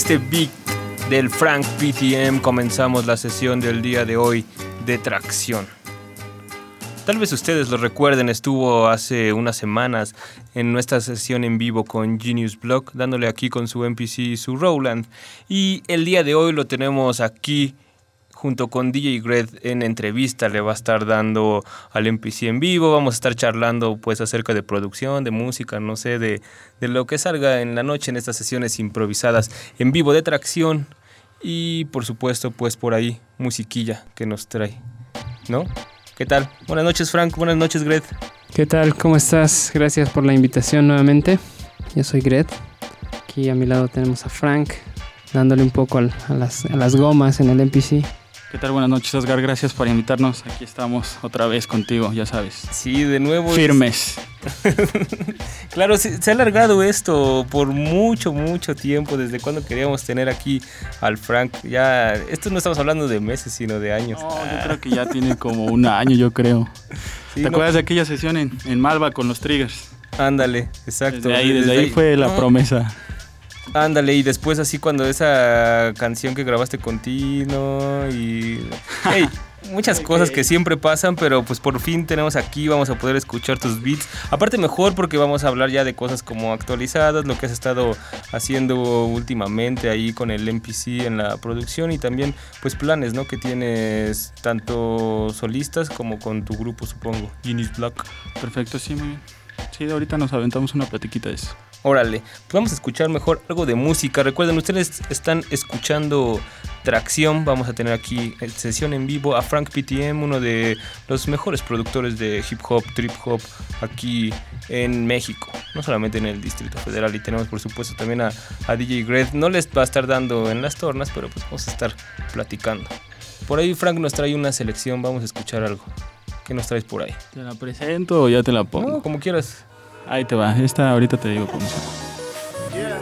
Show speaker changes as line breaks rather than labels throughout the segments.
Este beat del Frank PTM comenzamos la sesión del día de hoy de tracción. Tal vez ustedes lo recuerden, estuvo hace unas semanas en nuestra sesión en vivo con Genius Block, dándole aquí con su MPC y su Roland. Y el día de hoy lo tenemos aquí junto con DJ Gred en entrevista le va a estar dando al MPC en vivo, vamos a estar charlando pues acerca de producción, de música, no sé, de, de lo que salga en la noche en estas sesiones improvisadas en vivo de tracción y por supuesto pues por ahí musiquilla que nos trae, ¿no? ¿Qué tal? Buenas noches Frank, buenas noches Gred.
¿Qué tal? ¿Cómo estás? Gracias por la invitación nuevamente. Yo soy Gred. Aquí a mi lado tenemos a Frank dándole un poco a, las, a las gomas en el MPC.
¿Qué tal? Buenas noches, Oscar. Gracias por invitarnos. Aquí estamos otra vez contigo, ya sabes.
Sí, de nuevo.
Firmes.
claro, se, ha alargado esto por mucho, mucho tiempo, desde cuando queríamos tener aquí al Frank. Ya, esto no estamos hablando de meses, sino de años.
No, yo creo que ya tiene como un año, yo creo. ¿Te acuerdas de aquella sesión en, en, Malva con los Triggers?
Ándale, exacto.
Desde ahí, desde, ahí, fue la promesa.
Ándale, y después así cuando esa canción que grabaste con Tino y... Hey, muchas cosas que siempre pasan, pero pues por fin tenemos aquí, vamos a poder escuchar tus beats. Aparte mejor porque vamos a hablar ya de cosas como actualizadas, lo que has estado haciendo últimamente ahí con el MPC en la producción y también pues planes, ¿no? Que tienes tanto solistas como con tu grupo, supongo, Genius Block.
Perfecto, sí, muy bien. Sí, ahorita nos aventamos una platiquita de eso.
Órale, pues vamos a escuchar mejor algo de música. Recuerden, ustedes están escuchando Tracción. Vamos a tener aquí en sesión en vivo a Frank PTM, uno de los mejores productores de hip hop, trip hop aquí en México. No solamente en el Distrito Federal. Y tenemos, por supuesto, también a, a DJ Gred. No les va a estar dando en las tornas, pero pues vamos a estar platicando. Por ahí Frank nos trae una selección. Vamos a escuchar algo. ¿Qué nos traes por ahí?
¿Te la presento o ya te la pongo?
No, como quieras.
Ahí te va, esta ahorita te digo cómo se
Yeah,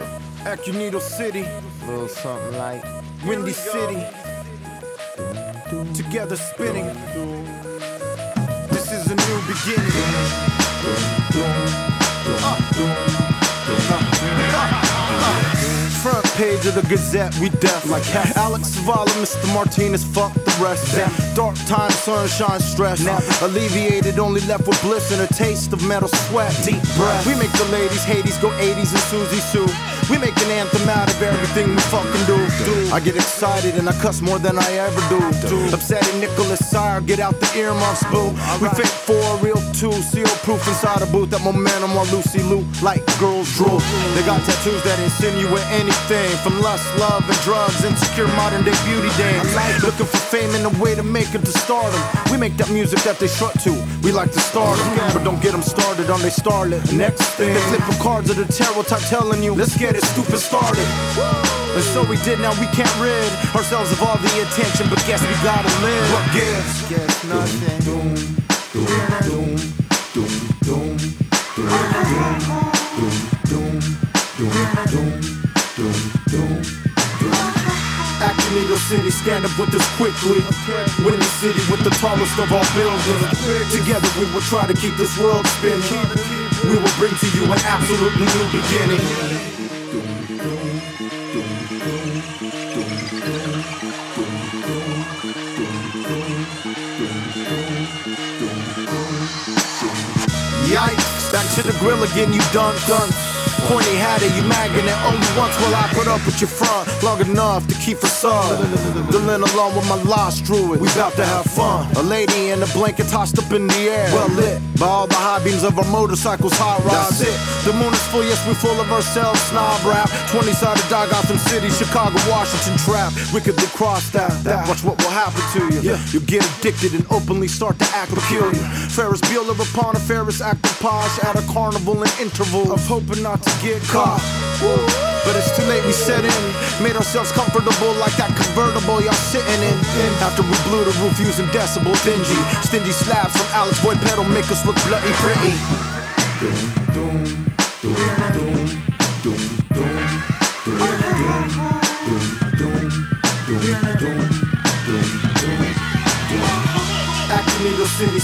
page of the Gazette, we deaf like Alex Zavala, Mr. Martinez, fuck the rest. Damn. Dark time, sunshine, stress. Alleviated, only left with bliss and a taste of metal sweat. Deep breath. We make the ladies Hades go 80s and Susie Sue. We make an anthem out of everything we fucking do. I get excited and I cuss more than I ever do. Upsetting Nicholas Sire, get out the earmuffs, boo. We fake for a real two, seal proof inside a booth. That momentum while Lucy Lou like girls drool. They got tattoos that insinuate anything from lust, love, and drugs. Insecure modern day beauty dance. Looking for fame and a way to make it to stardom. We make that music that they strut to. We like to start them, but don't get them started on they starlet. Next thing, they flip cards of the tarot type telling you, let's get it stupid started. And so we did, now we can't rid ourselves of all the attention, but guess we gotta live. What gives? Guess nothing. Doom, doom, doom, doom, doom, doom, doom, doom, doom, doom, doom, doom. Acting Eagle City, stand up with us quickly. Winning city with the tallest of all buildings. Together we will try to keep this world spinning. We will bring to you an absolutely new beginning. Yikes, back to the grill again, you dumb, dumb. Pointy hat it, you magging it only once will I put up with your front long enough to keep facade. Dealing along with my lost druid, we bout to have fun. A lady in a blanket tossed up in the air, well lit by all the high beams of our motorcycles, hot rods. That's it. The moon is full, yes, we're full of ourselves, snob rap. 20 sided dog Gotham City, Chicago, Washington trap. Wickedly crossed out, that watch what will happen to you. Yeah. You'll get addicted and openly start to act peculiar. Ferris Bueller upon a Ferris posh at a carnival in interval of hoping not to get caught. But it's too late, we set in. Made ourselves comfortable like that convertible y'all sitting in. After we blew the roof using decibel dingy. Stingy slabs from Alex Boyd pedal make us look bloody pretty. Needle City,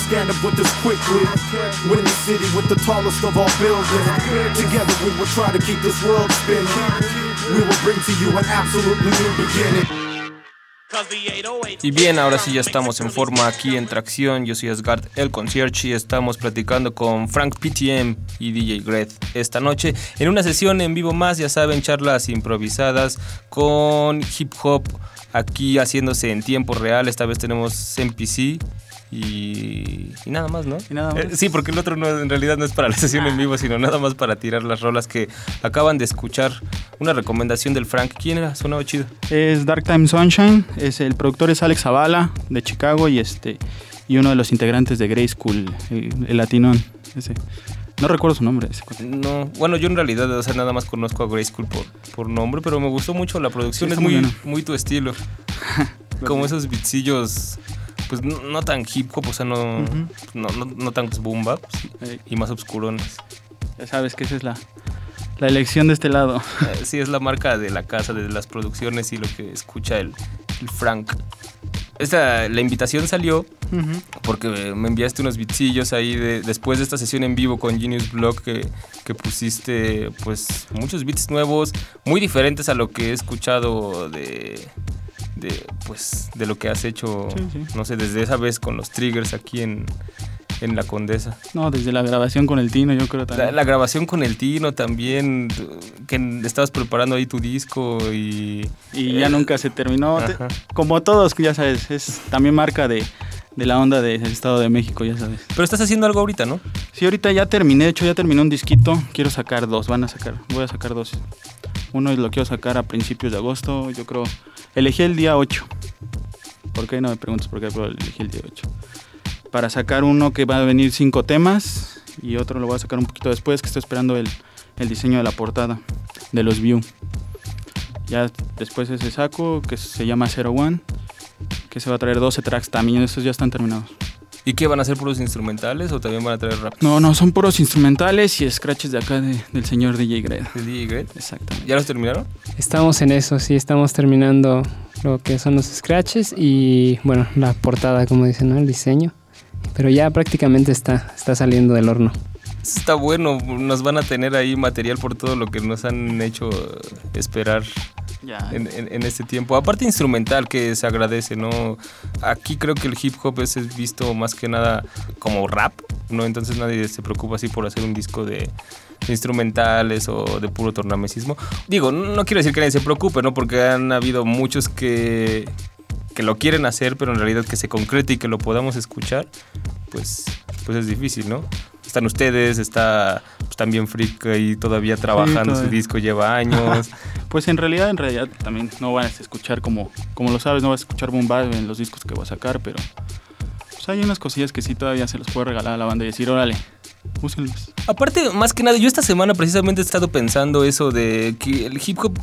with us quickly. The city with the tallest of all buildings. Together we will try to keep this world spinning. We will bring to you an absolutely new beginning.
Y bien, ahora sí ya estamos en forma aquí en Tracción. Yo soy Asgard el concierge y estamos platicando con Frank PTM y DJ Gret esta noche en una sesión en vivo más, ya saben, charlas improvisadas con hip hop aquí haciéndose en tiempo real. Esta vez tenemos MPC y, nada más, ¿no?
Eh,
sí, porque el otro no, en realidad no es para la sesión en vivo, sino nada más para tirar las rolas que acaban de escuchar. Una recomendación del Frank. ¿Quién era? Sonaba chido.
Es Dark Time Sunshine. Es el productor es Alex Zavala de Chicago y este y uno de los integrantes de Grey School, el, latinón. Ese. No recuerdo su nombre.
No, bueno, yo en realidad, o sea, nada más conozco a Grey School por, por nombre, pero me gustó mucho la producción. es muy, muy, tu estilo. Como esos bitcillos pues no, tan hip hop, o sea, no, no, no, tan boom bap y más obscurones.
Ya sabes que esa es la, la elección de este lado.
Eh, sí, es la marca de la casa, de las producciones y lo que escucha el, el Frank. Esta, la invitación salió porque me enviaste unos bitsillos ahí de, después de esta sesión en vivo con Genius Blog que, que, pusiste pues muchos beats nuevos, muy diferentes a lo que he escuchado de, de, pues, de lo que has hecho, no sé, desde esa vez con los triggers aquí en, en La Condesa.
No, desde la grabación con el Tino, yo creo
también. La, grabación con el Tino también, que estabas preparando ahí tu disco y...
Y ya nunca se terminó. Como todos, ya sabes, es también marca de, de la onda del Estado de México, ya sabes.
Pero estás haciendo algo ahorita, ¿no?
Sí, ahorita ya terminé, de hecho ya terminé un disquito, quiero sacar dos, van a sacar, voy a sacar dos. Uno lo quiero sacar a principios de agosto, yo creo Elegí el día 8. ¿Por qué? No me preguntes por qué, elegí el día 8. Para sacar uno que va a venir cinco temas y otro lo voy a sacar un poquito después, que estoy esperando el, el diseño de la portada de los View. Ya después ese saco que se llama Zero One, que se va a traer 12 tracks también, estos ya están terminados.
¿Y qué van a ser puros instrumentales o también van a traer rap?
No, no, son puros instrumentales y scratches de acá del señor DJ Gred.
¿El DJ Gred?
Exactamente.
¿Ya los terminaron?
Estamos en eso, sí, estamos terminando lo que son los scratches y, bueno, la portada, como dicen, ¿no? El diseño. Pero ya prácticamente está, está saliendo del horno.
Está bueno, nos van a tener ahí material por todo lo que nos han hecho esperar en, este tiempo. Aparte instrumental que se agradece, ¿no? Aquí creo que el hip hop es visto más que nada como rap, ¿no? Entonces nadie se preocupa así por hacer un disco de, instrumentales o de puro tornamesismo. Digo, no quiero decir que nadie se preocupe, ¿no? Porque han habido muchos que, que lo quieren hacer, pero en realidad que se concrete y que lo podamos escuchar, pues, pues es difícil, ¿no? están ustedes, está pues, también Freak ahí todavía trabajando, su disco lleva años.
pues en realidad, en realidad también no van a escuchar como, como lo sabes, no vas a escuchar boom en los discos que voy a sacar, pero pues hay unas cosillas que sí todavía se los puedo regalar a la banda y decir, órale, úsenlos.
Aparte, más que nada, yo esta semana precisamente he estado pensando eso de que el hip hop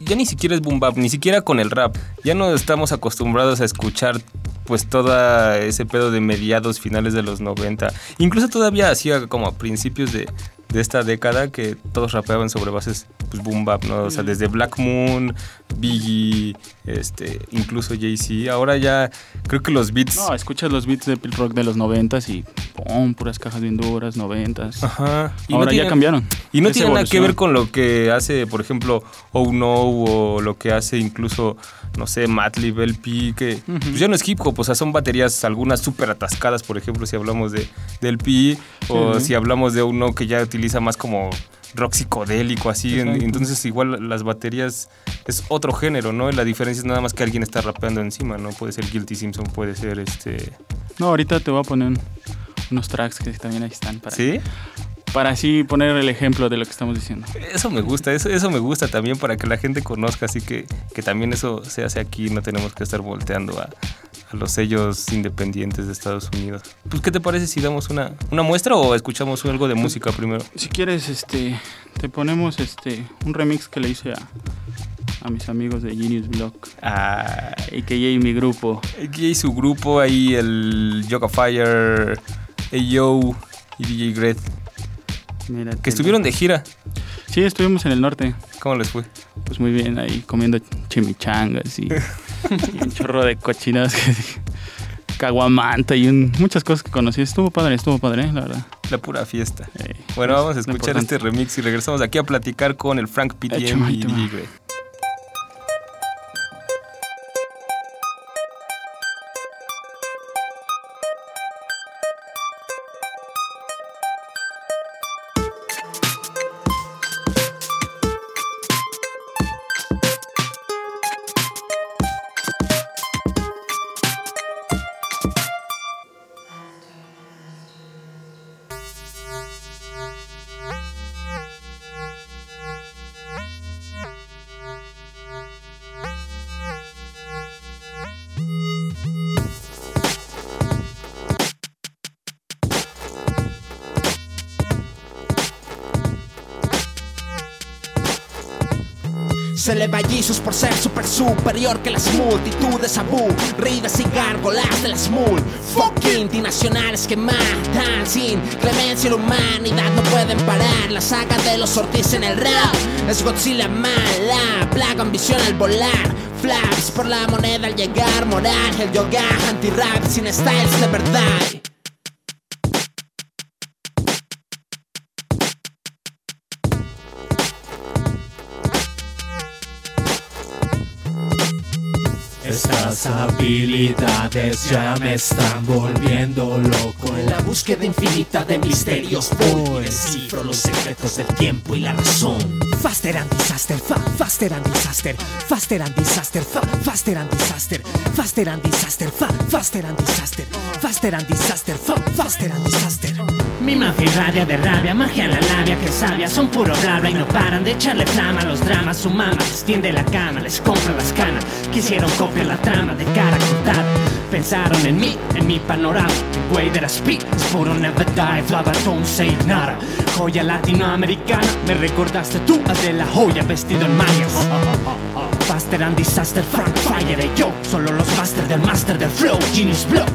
ya ni siquiera es boom bap, ni siquiera con el rap. Ya no estamos acostumbrados a escuchar pues todo ese pedo de mediados, finales de los 90. Incluso todavía hacía como a principios de, de esta década que todos rapeaban sobre bases pues boom bap, ¿no? O sea, desde Black Moon, Biggie, este, incluso Jay-Z. Ahora ya creo que los beats
No, escuchas los beats de rock de los noventas y pum, puras cajas bien duras, noventas.
Ajá. Y
Ahora
no
ya cambiaron.
Y no tiene nada que ver con lo que hace, por ejemplo, Oh No o lo que hace incluso, no sé, Madlib, LP, que pues ya no es hip hop, o sea, son baterías algunas súper atascadas, por ejemplo, si hablamos de, de LP o si hablamos de Oh No que ya utiliza más como rock psicodélico, así.
Exacto.
entonces, igual las baterías es otro género, ¿no? La diferencia es nada más que alguien está rapeando encima, ¿no? Puede ser Guilty Simpson, puede ser este.
No, ahorita te voy a poner un- unos tracks que también ahí están para,
¿Sí?
para así poner el ejemplo de lo que estamos diciendo.
Eso me gusta, eso, eso me gusta también para que la gente conozca, así que, que también eso se hace aquí, no tenemos que estar volteando a, a los sellos independientes de Estados Unidos. Pues, ¿qué te parece si damos una, una muestra o escuchamos algo de música primero?
Si quieres, este, te ponemos este un remix que le hice a, a mis amigos de Genius Block,
Ah,
a.k.a. mi grupo.
hay su grupo, ahí el Yoga Fire, Ayo y DJ Gret,
Mira,
que estuvieron de gira.
Sí, estuvimos en el norte.
¿Cómo les fue?
Pues muy bien, ahí comiendo chimichangas y, y un chorro de cochinadas que caguamanta y un- muchas cosas que conocí. Estuvo padre, estuvo padre, la verdad.
La pura fiesta.
Eh,
Bueno, vamos a escuchar este remix y regresamos aquí a platicar con el Frank PTM y. DJ.
Se Jesus por ser super superior que las multitudes aburridas y gárgolas de las multinacionales que matan sin clemencia y la humanidad. No pueden parar la saga de los Ortiz en el rap. Es Godzilla mala plaga ambición al volar. Flaps por la moneda al llegar moral el yoga anti-rap sin styles de verdad
Ya me están volviendo loco.
en la búsqueda infinita de misterios voy descifro los secretos del tiempo y la razón
Faster and disaster, fa, faster and disaster, faster and disaster, fa, faster and disaster, faster and disaster, fa, faster and disaster, faster and disaster, fa, faster and disaster.
Mi mafia irradia de rabia, magia en la labia que sabia Son puro bla bla y no paran de echarle flama. A los dramas Su mamá les tiende la cama, les compra las canas. Quisieron copiar la trama de cara cortada Pensaron en mí, en mi panorama The way that I speak puro never die say nada. Joya latinoamericana, me recordaste tú a de la joya vestido en mallas Faster and disaster, Frank Fire y yo Solo los master del master del flow, Genius Block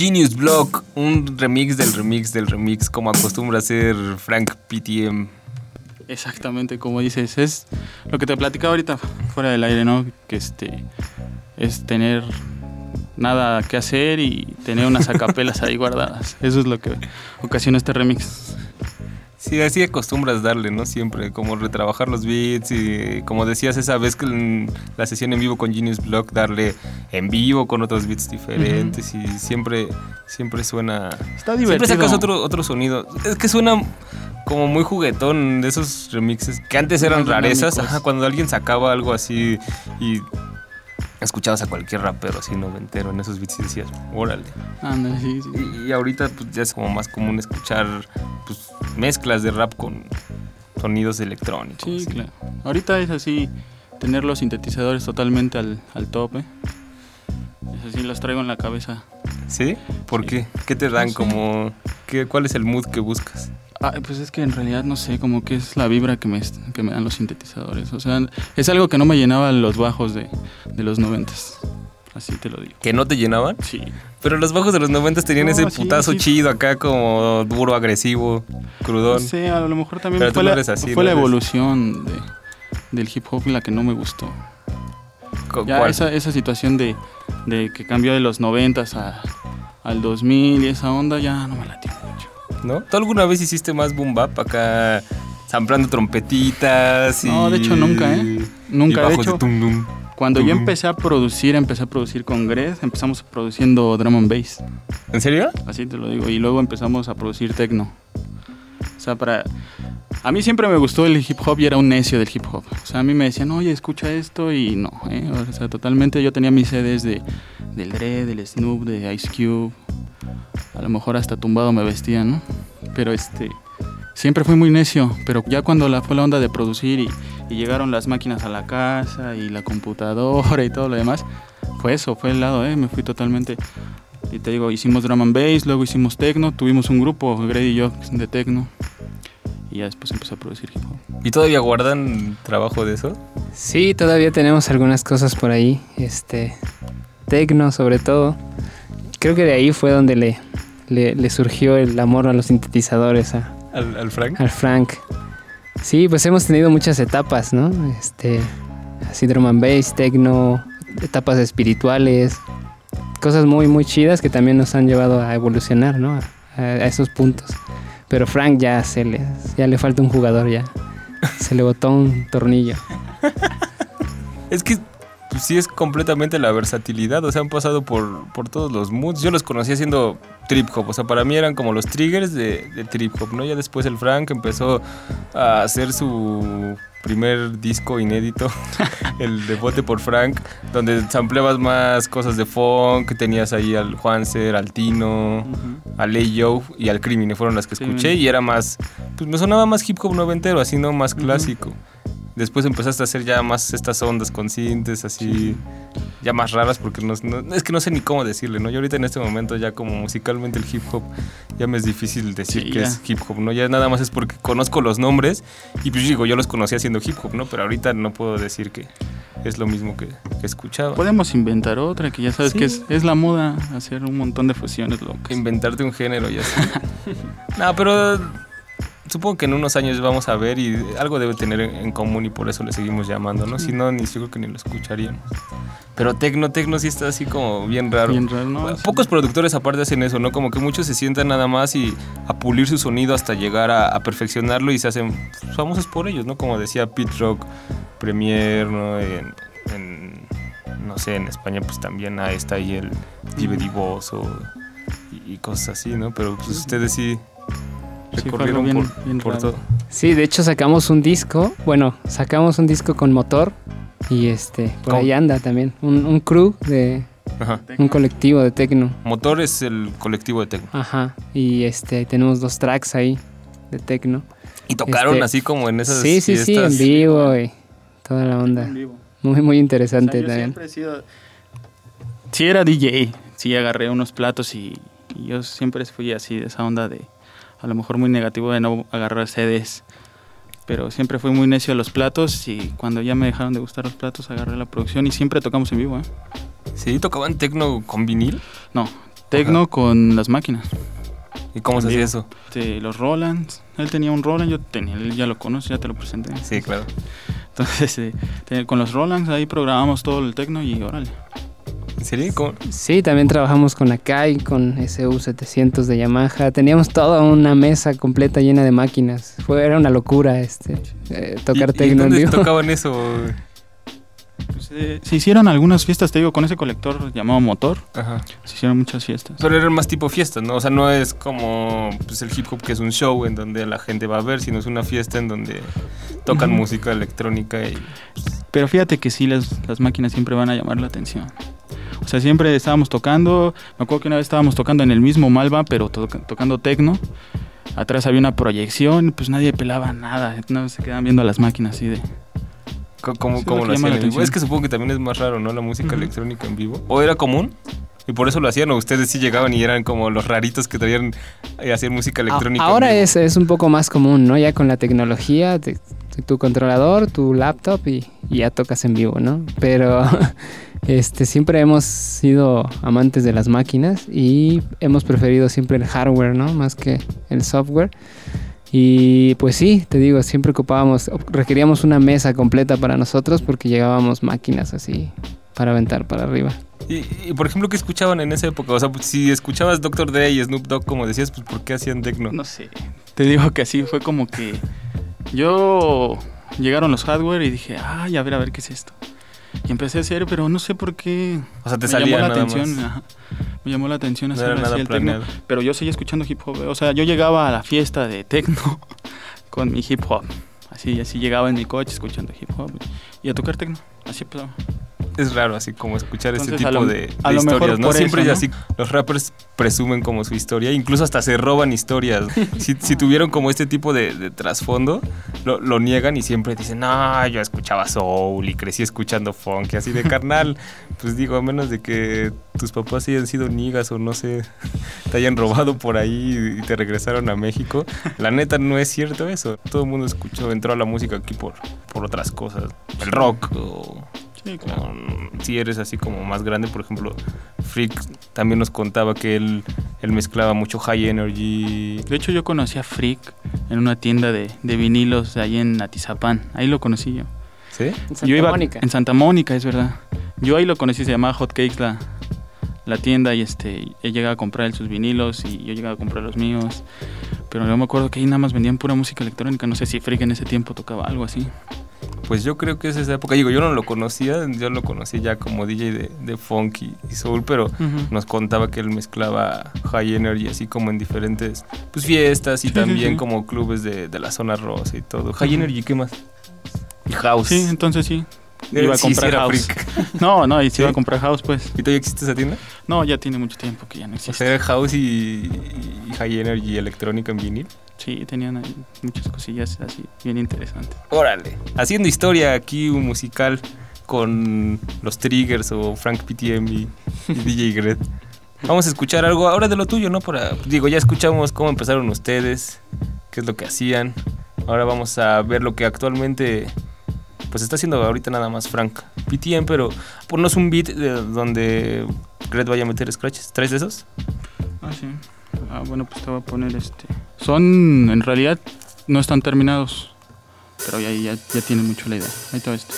Genius Block, un remix del remix del remix, como acostumbra hacer Frank PTM.
Exactamente, como dices, es lo que te platicaba ahorita fuera del aire, ¿no? Que este es tener nada que hacer y tener unas acapelas ahí guardadas. Eso es lo que ocasiona este remix.
Sí, así acostumbras darle, ¿no? Siempre, como retrabajar los beats y como decías esa vez que en la sesión en vivo con Genius Block, darle en vivo con otros beats diferentes y siempre, siempre suena...
Está
Siempre
divertido.
sacas otro, otro sonido. Es que suena como muy juguetón de esos remixes que antes eran
Muy
rarezas. Ajá, cuando alguien sacaba algo así y escuchabas a cualquier rapero así noventero en esos beats y decías, órale.
Anda, sí, sí.
Y, y ahorita pues, ya es como más común escuchar pues, mezclas de rap con sonidos electrónicos.
Sí,
así.
claro. Ahorita es así, tener los sintetizadores totalmente al, al tope. Es así, los traigo en la cabeza.
¿Sí? ¿Por
Sí.
qué? ¿Qué te dan
No sé.
como... Qué, ¿Cuál es el mood que buscas?
Ah, pues es que en realidad no sé, como que es la vibra que me, que me dan los sintetizadores. O sea, es algo que no me llenaba los bajos de, de los noventas. Así te lo digo.
¿Que no te llenaban?
Sí.
Pero los bajos de los 90 tenían
No,
ese
sí,
putazo
sí.
chido acá como duro, agresivo, crudón.
No sé, a lo mejor también
Pero
fue,
no
la,
así,
fue la evolución de, del hip hop la que no me gustó. Ya
¿cuál?
esa, esa situación de, de que cambió de los noventas a, al 2000 y esa onda ya no me latió mucho.
¿No? ¿Tú alguna vez hiciste más boom bap acá samplando trompetitas y...
No, de hecho nunca, ¿eh? Nunca, de hecho,
tum.
Cuando yo empecé a producir, empecé a producir con Gred, empezamos produciendo drum and bass,
¿En serio?
así te lo digo, y luego empezamos a producir techno. O sea, para... A mí siempre me gustó el hip hop y era un necio del hip hop. O sea, a mí me decían, oye, escucha esto y no, ¿eh? O sea, totalmente yo tenía mis CDs de, del Dre, del Snoop, de Ice Cube. A lo mejor hasta tumbado me vestían, ¿no? Pero este... Siempre fui muy necio, pero ya cuando la, fue la onda de producir y, y llegaron las máquinas a la casa y la computadora y todo lo demás, fue eso, fue el lado, ¿eh? Me fui totalmente... Y te digo, hicimos drum and bass, luego hicimos techno, tuvimos un grupo, Grady y yo, de techno. Y ya después empecé a producir hip hop.
¿Y todavía guardan trabajo de eso?
Sí, todavía tenemos algunas cosas por ahí. Este. Tecno, sobre todo. Creo que de ahí fue donde le, le, le surgió el amor a los sintetizadores a,
¿Al, al Frank?
al Frank. Sí, pues hemos tenido muchas etapas, ¿no? Este. Así drum and bass, tecno, etapas espirituales. Cosas muy, muy chidas que también nos han llevado a evolucionar, ¿no? A, esos puntos. Pero Frank ya se le, ya le falta un jugador ya. Se le botó un tornillo.
Es que pues, sí es completamente la versatilidad, o sea, han pasado por, por todos los moods. Yo los conocí haciendo trip hop, o sea, para mí eran como los triggers de, de trip hop, ¿no? Ya después el Frank empezó a hacer su primer disco inédito, el de Vote por Frank, donde sampleabas más cosas de funk, tenías ahí al Juanser, al Tino, a Lay Joe y al Crimine, fueron las que
Sí.
escuché y era más, pues me sonaba más hip hop noventero, así no más clásico. Después empezaste a hacer ya más estas ondas conscientes, así, ya más raras, porque no, no- es que no sé ni cómo decirle, ¿no? Yo ahorita en este momento ya como musicalmente el hip hop ya me es difícil decir
Sí,
que
ya.
es hip hop, ¿no? Ya nada más es porque conozco los nombres y pues digo, yo los conocí haciendo hip hop, ¿no? Pero ahorita no puedo decir que es lo mismo que, que escuchaba.
Podemos inventar otra, que ya sabes
Sí.
que es, es la moda hacer un montón de fusiones locas.
Inventarte un género y así. no, pero supongo que en unos años vamos a ver y algo debe tener en común y por eso le seguimos llamando, ¿no? Si no, ni seguro que ni lo escucharíamos. Pero Tecno, Tecno sí está así como bien raro.
Bien raro, ¿no?
Pocos productores aparte hacen eso, ¿no? Como que muchos se sientan nada más y a pulir su sonido hasta llegar a, a perfeccionarlo y se hacen famosos por ellos, ¿no? Como decía Pete Rock, Premier, ¿no? En, en, no sé, en España pues también está ahí el Jive Divoso y, y cosas así, ¿no? Pero pues ustedes sí recorrieron
bien-
por,
bien
por
raro.
todo.
Sí, de hecho sacamos un disco, bueno, sacamos un disco con motor y este, por
¿Cómo?
ahí anda también, un, un crew de
Ajá.
un colectivo de tecno.
Motor es el colectivo de Tecno.
Ajá, y este, tenemos dos tracks ahí de tecno.
Y tocaron
Este,
así como en esas
Sí, sí, sí, en vivo y toda la onda.
En vivo.
Muy, muy
O
interesante
sea, yo
también.
siempre he sido... Sí era DJ, sí agarré unos platos y, y yo siempre fui así de esa onda de... A lo mejor muy negativo de no agarrar CDs. Pero siempre fui muy necio a los platos y cuando ya me dejaron de gustar los platos agarré la producción y siempre tocamos en vivo, ¿eh?
Sí, tocaban Tecno con vinil.
No, tecno con las máquinas.
¿Y cómo se hacía eso?
Este, los Rolands, él tenía un Roland, yo tenía, él ya lo conoce, ya te lo presenté.
Sí, claro.
Entonces, eh, con los Rolands ahí programamos todo el tecno y órale.
¿En serio? ¿Cómo?
Sí, también trabajamos con Akai, con SU700 de Yamaha. Teníamos toda una mesa completa llena de máquinas. Fue, era una locura este, eh, tocar
¿Y- ¿Y,
tecno
dónde tocaban eso?
Pues, eh, se hicieron algunas fiestas, te digo, con ese colector llamado motor.
Ajá.
Se hicieron muchas fiestas.
Pero eran más tipo fiestas, ¿no? O sea, no es como pues, el hip hop que es un show en donde la gente va a ver, sino es una fiesta en donde tocan música electrónica y...
Pero fíjate que sí, las, las máquinas siempre van a llamar la atención. O sea, siempre estábamos tocando. Me acuerdo que una vez estábamos tocando en el mismo Malva, pero to- tocando tecno. Atrás había una proyección pues nadie pelaba nada. No se quedaban viendo a las máquinas así de.
¿Cómo,
Sí,
cómo
lo
lo hacían en vivo? Es que supongo que también es más raro, ¿no? La música
Ujú.
electrónica en vivo. ¿O era común? Y por eso lo hacían, o ustedes sí llegaban y eran como los raritos que traían a hacer música electrónica.
Ahora es, es un poco más común, ¿no? Ya con la tecnología, te- tu controlador, tu laptop y, y ya tocas en vivo, ¿no? Pero este, siempre hemos sido amantes de las máquinas y hemos preferido siempre el hardware, ¿no? Más que el software. Y pues sí, te digo, siempre ocupábamos, requeríamos una mesa completa para nosotros porque llegábamos máquinas así para aventar para arriba.
Y, y, por ejemplo, ¿qué escuchaban en esa época? O sea, si escuchabas Dr. Dre y Snoop Dogg, como decías, pues ¿por qué hacían techno?
No sé. Te digo que así fue como que. Yo. Llegaron los hardware y dije, ay, a ver, a ver qué es esto. Y empecé a hacer, pero no sé por qué.
O sea, te
me
salía
llamó la
nada
atención.
más.
ajá. Me llamó la atención hacer así el tecno.
planeado.
Pero yo seguía escuchando hip hop. O sea, yo llegaba a la fiesta de techno con mi hip hop. Así, así llegaba en mi coche escuchando hip hop y a tocar techno. Así empezaba.
Es raro así como escuchar ese
Entonces, a
tipo
lo-
de, de
mejor
historias, ¿no? Siempre
eso,
es así, los rappers presumen como su historia, incluso hasta se roban historias. si, si tuvieron como este tipo de, de trasfondo, lo, lo niegan y siempre dicen, no, yo escuchaba soul y crecí escuchando funk, y así de carnal. pues digo, a menos de que tus papás hayan sido nigas o no sé, te hayan robado por ahí y te regresaron a México. La neta no es cierto eso. Todo el mundo escuchó, entró a la música aquí por, por otras cosas. El rock o
Sí, claro.
si eres así como más grande, por ejemplo, Freak también nos contaba que él, él mezclaba mucho high energy.
De hecho, yo conocí a Freak en una tienda de, de vinilos ahí en Atizapán. Ahí lo conocí yo.
¿Sí?
En Santa
yo iba
Mónica.
en Santa Mónica, es verdad. Yo ahí lo conocí, se llamaba Hot Cakes la, la tienda y este, él llegaba a comprar él sus vinilos y yo llegaba a comprar los míos. Pero yo me acuerdo que ahí nada más vendían pura música electrónica. No sé si Freak en ese tiempo tocaba algo así.
Pues yo creo que es esa época. Digo, yo no lo conocía, yo lo conocí ya como DJ de, de funk y, y soul, pero nos contaba que él mezclaba high energy así como en diferentes pues, fiestas y
Sí,
también
sí.
como clubes de, de la zona rosa y todo. High energy, ¿qué más? Y house.
Sí, entonces sí.
Eh,
Iba a comprar house.
freak.
No, no, y ¿Sí? iba a comprar house, pues.
¿Y todavía existe esa tienda?
No, ya tiene mucho tiempo que ya no
O
existe.
sea, era house y, y high energy electrónica en vinil.
Sí, tenían ahí muchas cosillas así bien interesantes.
Órale. Haciendo historia aquí, un musical con los Triggers o Frank PTM y, y DJ Gret. Vamos a escuchar algo ahora de lo tuyo, ¿no? Para, digo, ya escuchamos cómo empezaron ustedes, qué es lo que hacían. Ahora vamos a ver lo que actualmente pues está haciendo ahorita nada más Frank PTM, pero ponnos un beat de donde Gret vaya a meter scratches. ¿Traes de esos?
Ah, sí. Ah, bueno, pues te voy a poner este. Son, en realidad, no están terminados. Pero ya, ya, ya tienen mucho la idea. Ahí todo esto.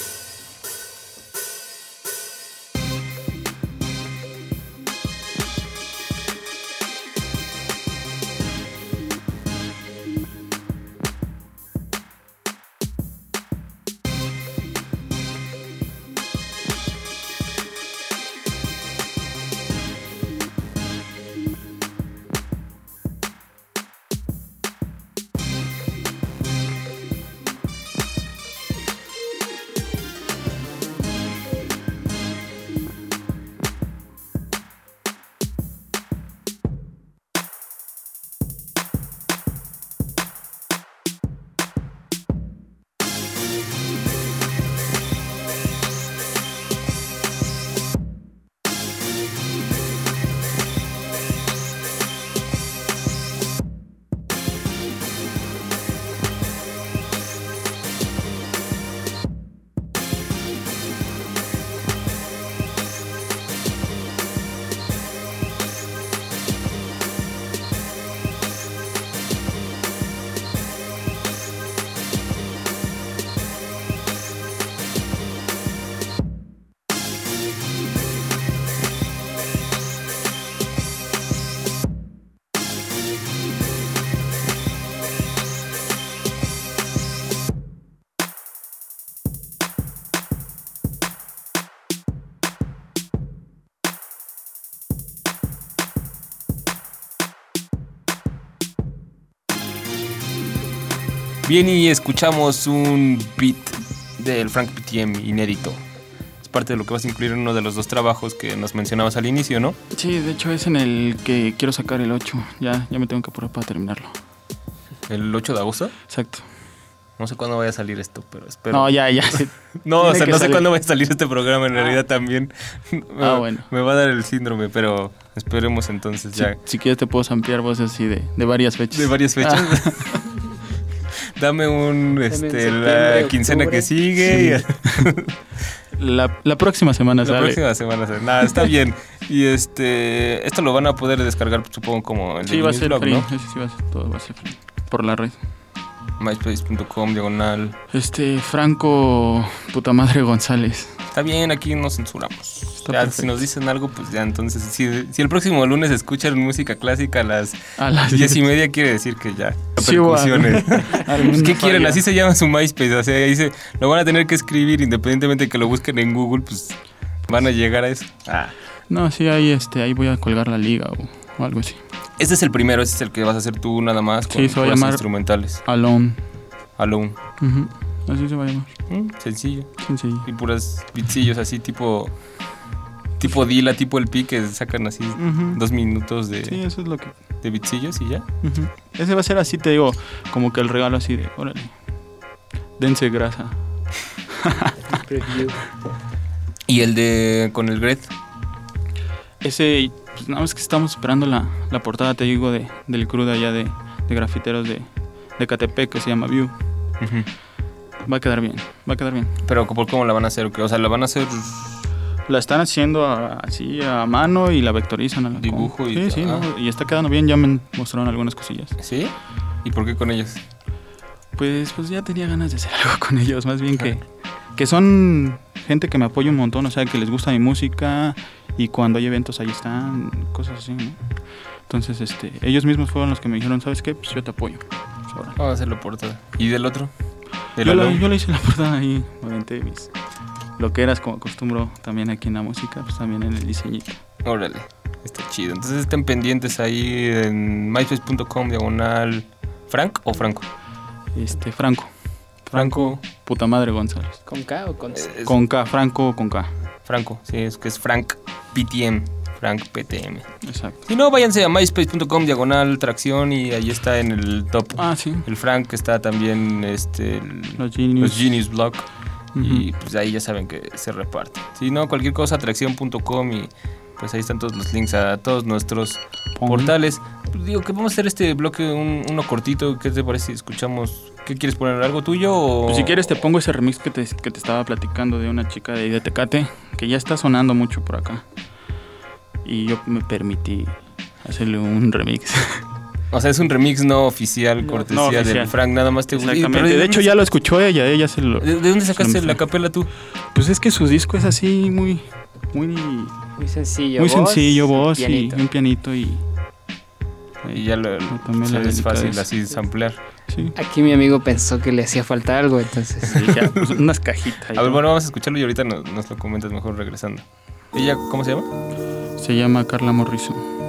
Bien, y escuchamos un beat del Frank PTM inédito. Es parte de lo que vas a incluir en uno de los dos trabajos que nos mencionabas al inicio, ¿no?
Sí, de hecho es en el que quiero sacar el 8. Ya, ya me tengo que apurar para terminarlo.
El 8 de agosto.
Exacto.
No sé cuándo vaya a salir esto, pero espero.
No, ya, ya. sí.
No, o sea, no sé cuándo va a salir este programa en realidad también.
Ah, bueno.
Me va a dar el síndrome, pero esperemos entonces ya.
si quieres te puedo ampliar voces así de, de varias fechas.
De varias fechas.
Ah.
Dame un, este, la quincena
octubre.
que sigue.
La, la próxima semana
La
sale.
próxima semana. se- Nada, está bien. Y este, esto lo van a poder descargar, supongo, como el
Sí,
de
va a ser
Blog,
free.
¿no?
Sí, sí, va a ser, todo va a ser free. Por la red.
MySpace.com, diagonal.
Este, Franco, puta madre González.
Está bien, aquí no censuramos.
Está
Ya, si nos dicen algo, pues ya, entonces, si, si el próximo lunes escuchan música clásica a las
A las
diez y media, quiere decir que ya.
Sí,
Pues, ¿Qué quieren? Así se llama su MySpace. O sea, ahí se, lo van a tener que escribir independientemente de que lo busquen en Google, pues van a llegar a eso. Ah.
No, sí, ahí, este, ahí voy a colgar la liga o, o algo así.
Este es el primero, este es el que vas a hacer tú nada más con
Sí, se va a
puras
llamar-
instrumentales.
Alone.
Alone.
Ujú. Así se va a llamar.
Mm, sencillo.
Sencillo.
Y puras bitcillos así tipo... Tipo Dila, tipo el Pi, que sacan así dos minutos de,
Sí, eso es lo que.
de bitcillos y ya.
Ese va a ser así, te digo, como que el regalo así de, órale. Dense grasa.
Y el de con el Gret.
Ese, pues nada más que estamos esperando la, la portada, te digo, de, del crew de allá de, de grafiteros de, de Catepec que se llama View. Va a quedar bien, va a quedar bien.
Pero ¿por cómo la van a hacer? ¿O sea, la van a hacer
La están haciendo a- así a mano y la vectorizan
Dibujo y
Sí, sí,
todo.
no, y está quedando bien, ya me mostraron algunas cosillas.
¿Sí? ¿Y por qué con ellos?
Pues, pues ya tenía ganas de hacer algo con ellos, más bien que, que son gente que me apoya un montón, o sea, que les gusta mi música y cuando hay eventos ahí están, cosas así, ¿no? Entonces, este, ellos mismos fueron los que me dijeron, ¿sabes qué? Pues yo te apoyo. Pues.
Vamos a hacerlo portada. ¿Y del otro? ¿Del
Yo, la- yo le hice la portada ahí, obviamente, mis lo que eras como acostumbro también aquí en la música, pues también en el diseñito.
Órale, está chido. Entonces estén pendientes ahí en myspace.com diagonal Frank o Franco.
Este, Franco,
Franco.
puta madre González.
¿Con K o con C?
es-
Con K, Franco con K.
Franco, sí, es que es Frank PTM. Frank PTM.
Exacto.
Si no, váyanse a myspace.com diagonal tracción y ahí está en el top.
Ah, sí.
El Frank está también este, el-
Los Genius.
los Genius Blog. Y pues ahí ya saben que se reparte. Si no, cualquier cosa, atracción.com y pues ahí están todos los links a todos nuestros portales. Pues, digo que vamos a hacer este bloque un- uno cortito. ¿Qué te parece si escuchamos? ¿Qué quieres poner? ¿Algo tuyo o...?
Pues si quieres te pongo ese remix que te, que te estaba platicando de una chica de de Tecate, que ya está sonando mucho por acá. Y yo me permití hacerle un remix.
O sea, es un remix no oficial, cortesía
no oficial.
del Frank. Nada más te gusta.
Exactamente.
Pero
de hecho ya lo escuchó ella, ella se lo...
¿De, de dónde sacaste la capela tú?
Pues es que su disco es así muy... Muy,
Muy sencillo.
muy
voz,
sencillo, voz
pianito.
y un pianito y...
Y ya lo,
la
es fácil así samplear.
Sí.
Aquí mi amigo pensó que le hacía falta algo, entonces.
Sí, ya, pues, unas cajitas.
A ver,
¿no?
bueno, vamos a escucharlo y ahorita nos, nos lo comentas mejor regresando. ¿Ella cómo se llama?
Se llama Carla Morrison.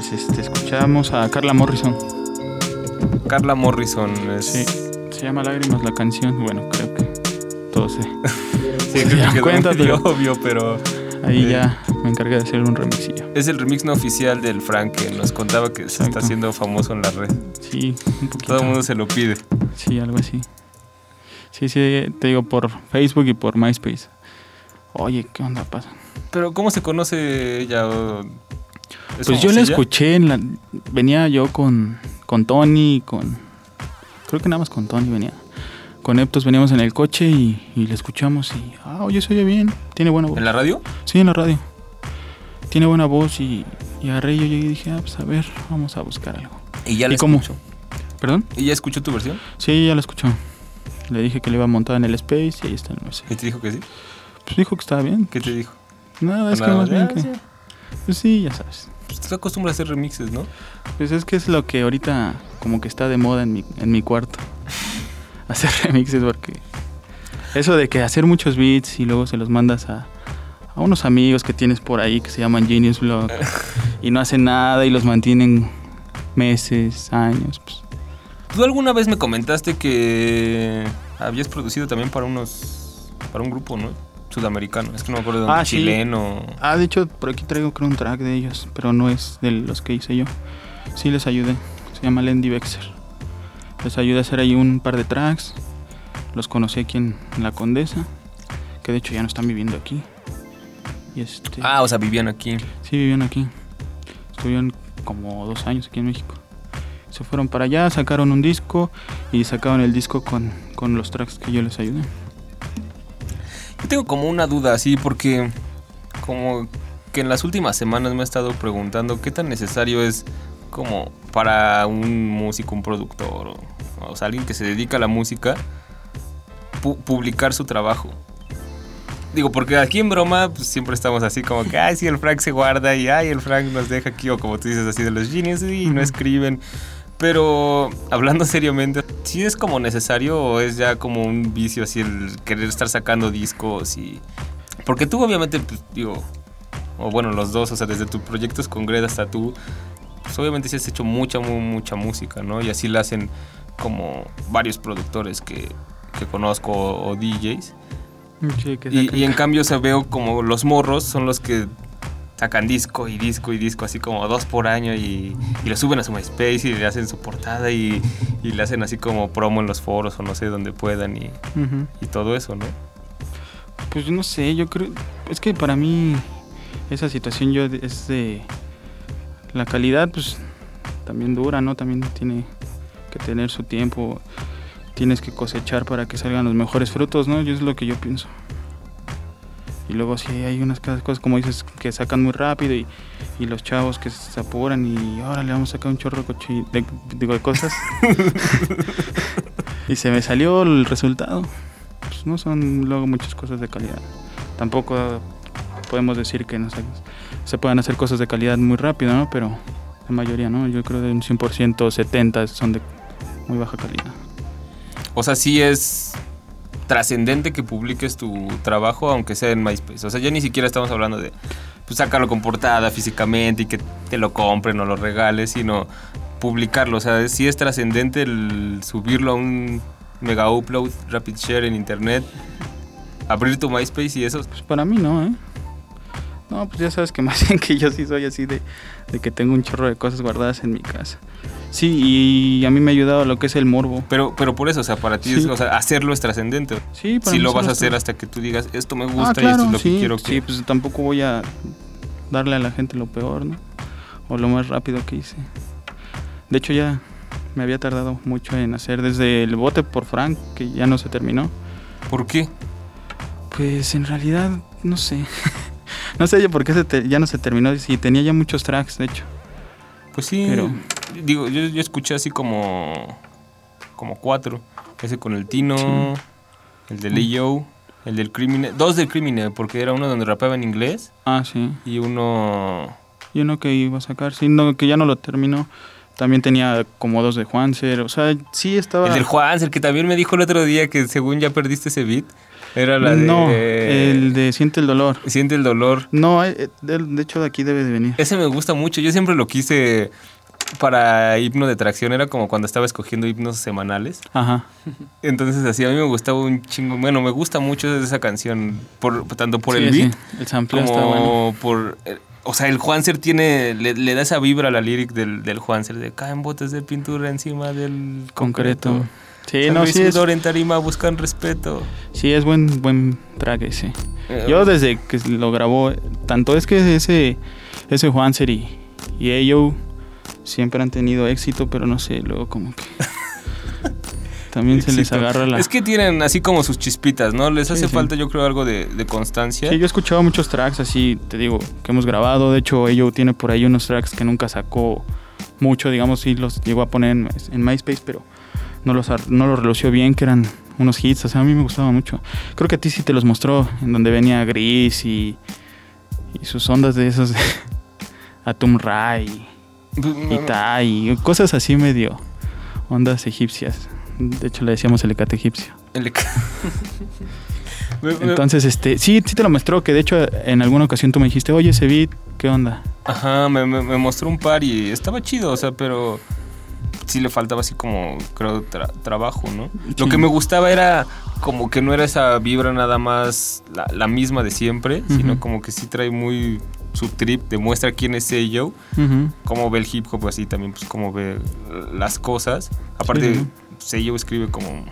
Pues este, escuchamos a Carla Morrison.
Carla Morrison. Es...
Sí. Se llama Lágrimas la canción. Bueno, creo que todos se,
Sí, creo que
cuenta,
obvio, pero
ahí
Sí.
ya me encargué de hacer un remixillo.
es el remix no oficial del Frank que nos contaba que se está haciendo famoso en la red.
Sí, un poquito.
Todo el mundo se lo pide.
Sí, algo así. Sí, sí, te digo por Facebook y por MySpace. Oye, ¿qué onda pasa?
Pero ¿cómo se conoce ella? ¿O es
Pues yo la escuché, en la, venía yo con, con Tony, con... Creo que nada más con Tony venía. Con Eptos veníamos en el coche y, y la escuchamos y... Ah, oye, se oye bien, tiene buena voz.
¿En la radio?
Sí, en la radio. Tiene buena voz y, y agarré y yo llegué y dije, ah, pues a ver, vamos a buscar algo.
Y ya la
¿Y cómo?
escuchó.
¿Perdón?
¿Y ya escuchó tu versión?
Sí, ya la escuchó. Le dije que le iba a montar en el Space y ahí está el USB.
¿Y te dijo que sí?
Pues dijo que estaba bien.
¿Qué te dijo?
Nada, es que
Nada,
más bien
ah,
que... Pues sí, ya sabes.
Pues tú acostumbras a hacer remixes, ¿no?
Pues es que es lo que ahorita como que está de moda en mi, en mi cuarto. hacer remixes porque... Eso de que hacer muchos beats y luego se los mandas a, a unos amigos que tienes por ahí que se llaman Genius Blog y no hacen nada y los mantienen meses, años. Pues,
Tú alguna vez me comentaste que habías producido también para unos... para un grupo, ¿no? Sudamericano. Es que no me acuerdo de dónde.
Ah, sí.
Chileno.
Ah, de hecho, por aquí traigo creo un track de ellos, pero no es de los que hice yo. Sí les ayudé. Se llama Lendy Bexer. Les ayudé a hacer ahí un par de tracks. Los conocí aquí en, en La Condesa, que de hecho ya no están viviendo aquí. Y este,
Ah, o sea, vivían aquí.
sí vivían aquí. Estuvieron como dos años aquí en México. Se fueron para allá, sacaron un disco y sacaron el disco con, con los tracks que yo les ayudé.
Yo tengo como una duda así porque como que en las últimas semanas me he estado preguntando qué tan necesario es como para un músico, un productor o, o sea, alguien que se dedica a la música pu- publicar su trabajo. Digo, porque aquí en broma pues, siempre estamos así como que, ay, sí, el Frank se guarda y, ay, el Frank nos deja aquí, o como tú dices así de los genios y no escriben. Pero hablando seriamente, ¿sí es como necesario o es ya como un vicio así el querer estar sacando discos y... Porque tú obviamente, pues digo, o bueno, los dos, o sea, desde tus proyectos con Gred hasta tú, pues obviamente sí has hecho mucha, mu- mucha música, ¿no? Y así la hacen como varios productores que, que conozco o, o DJs.
Sí, que
Y, en cambio, o sea, veo como los morros son los que sacan disco y disco y disco, así como dos por año y, y lo suben a su MySpace y le hacen su portada y, y le hacen así como promo en los foros o no sé, donde puedan y, y todo eso, ¿no?
Pues yo no sé, yo creo. Es que para mí esa situación yo es de. La calidad, pues también dura, ¿no? También tiene que tener su tiempo. Tienes que cosechar para que salgan los mejores frutos, ¿no? Yo es lo que yo pienso. Y luego sí hay unas cosas como dices que sacan muy rápido y, y los chavos que se apuran y ahora le vamos a sacar un chorro de, cochi- de, digo, de cosas. y se me salió el resultado. Pues no son luego muchas cosas de calidad. Tampoco podemos decir que no se, se puedan hacer cosas de calidad muy rápido, ¿no? Pero la mayoría, ¿no? Yo creo de un 100%, 70 son de muy baja calidad.
O sea, sí es trascendente que publiques tu trabajo, aunque sea en MySpace. O sea, ya ni siquiera estamos hablando de pues, sacarlo con portada físicamente y que te lo compren o lo regales, sino publicarlo. O sea, sí es trascendente el subirlo a un mega upload, rapid share en internet, abrir tu MySpace y eso.
Pues para mí no, ¿eh? No, pues ya sabes que más bien que yo sí soy así de, de que tengo un chorro de cosas guardadas en mi casa. Sí, y a mí me ha ayudado lo que es el morbo.
Pero, pero por eso, o sea, para ti es-
Sí.
o sea, hacerlo es trascendente.
Sí, para
Si lo vas a hacer hasta que tú digas, esto me
Ah,
gusta y esto es lo
sí,
que quiero que...
Sí, pues tampoco voy a darle a la gente lo peor, ¿no? O lo más rápido que hice. De hecho, ya me había tardado mucho en hacer desde el bote por Frank, que ya no se terminó.
¿Por qué?
Pues en realidad, no sé. no sé por qué se te- ya no se terminó. Si tenía ya muchos tracks, de hecho.
Pues sí,
Pero-
digo, yo, yo escuché así como como cuatro. Ese con el Tino, el de Leo, el del Criminal, dos del Criminal, porque era uno donde rapeaba en inglés
Ah, sí.
y uno...
Y uno que iba a sacar, sí, no, que ya no lo terminó. También tenía como dos de Juanser. O sea, sí estaba.
El del Juan, el que también me dijo el otro día que según ya perdiste ese beat. Era la de...
No, el de Siente el dolor.
Siente el dolor.
No, eh, eh, de, hecho de aquí debe de venir.
Ese me gusta mucho. Yo siempre lo quise para himno de tracción. Era como cuando estaba escogiendo himnos semanales.
Ajá.
Entonces así, a mí me gustaba un chingo. Bueno, me gusta mucho esa canción. Por, tanto por
Sí,
el
sí,
beat
el sampleo
como
está bueno.
por... eh, O sea, el Juanser tiene... Le, le da esa vibra a la lyric del, del Juanser. De caen botes de pintura encima del
Concreto.
concreto.
Sí,
San
no,
Luis
sí es,
en tarima buscan respeto.
sí es buen, buen track ese.
Eh,
Yo desde que lo grabó, tanto es que ese, ese Juanser y, y Ayo siempre han tenido éxito, pero no sé, luego como que también se les agarra la...
Es que tienen así como sus chispitas, ¿no? Les
Sí,
hace
sí.
falta, yo creo, algo de, de constancia.
Sí, yo he escuchado muchos tracks así, te digo, que hemos grabado. De hecho, Ayo tiene por ahí unos tracks que nunca sacó mucho, digamos, sí los llegó a poner en, en MySpace, pero no los, no los relució bien, que eran unos hits. O sea, a mí me gustaba mucho. Creo que a ti sí te los mostró, en donde venía Gris y, y sus ondas de esos de Atum Rai y Tai, y cosas así medio ondas egipcias. De hecho, le decíamos el ecate egipcio.
El-
Entonces, este, sí, sí te lo mostró, que de hecho en alguna ocasión tú me dijiste, oye, ese beat, ¿qué onda?
Ajá, me, me- me mostró un par y estaba chido, o sea, pero sí le faltaba así como, creo, tra- trabajo, ¿no? Lo que me gustaba era como que no era esa vibra nada más la, la misma de siempre, sino como que sí trae muy su trip, demuestra quién es Joe,
Ujú.
cómo ve el hip hop así también, pues cómo ve las cosas. Aparte,
Sí,
Seiyo escribe como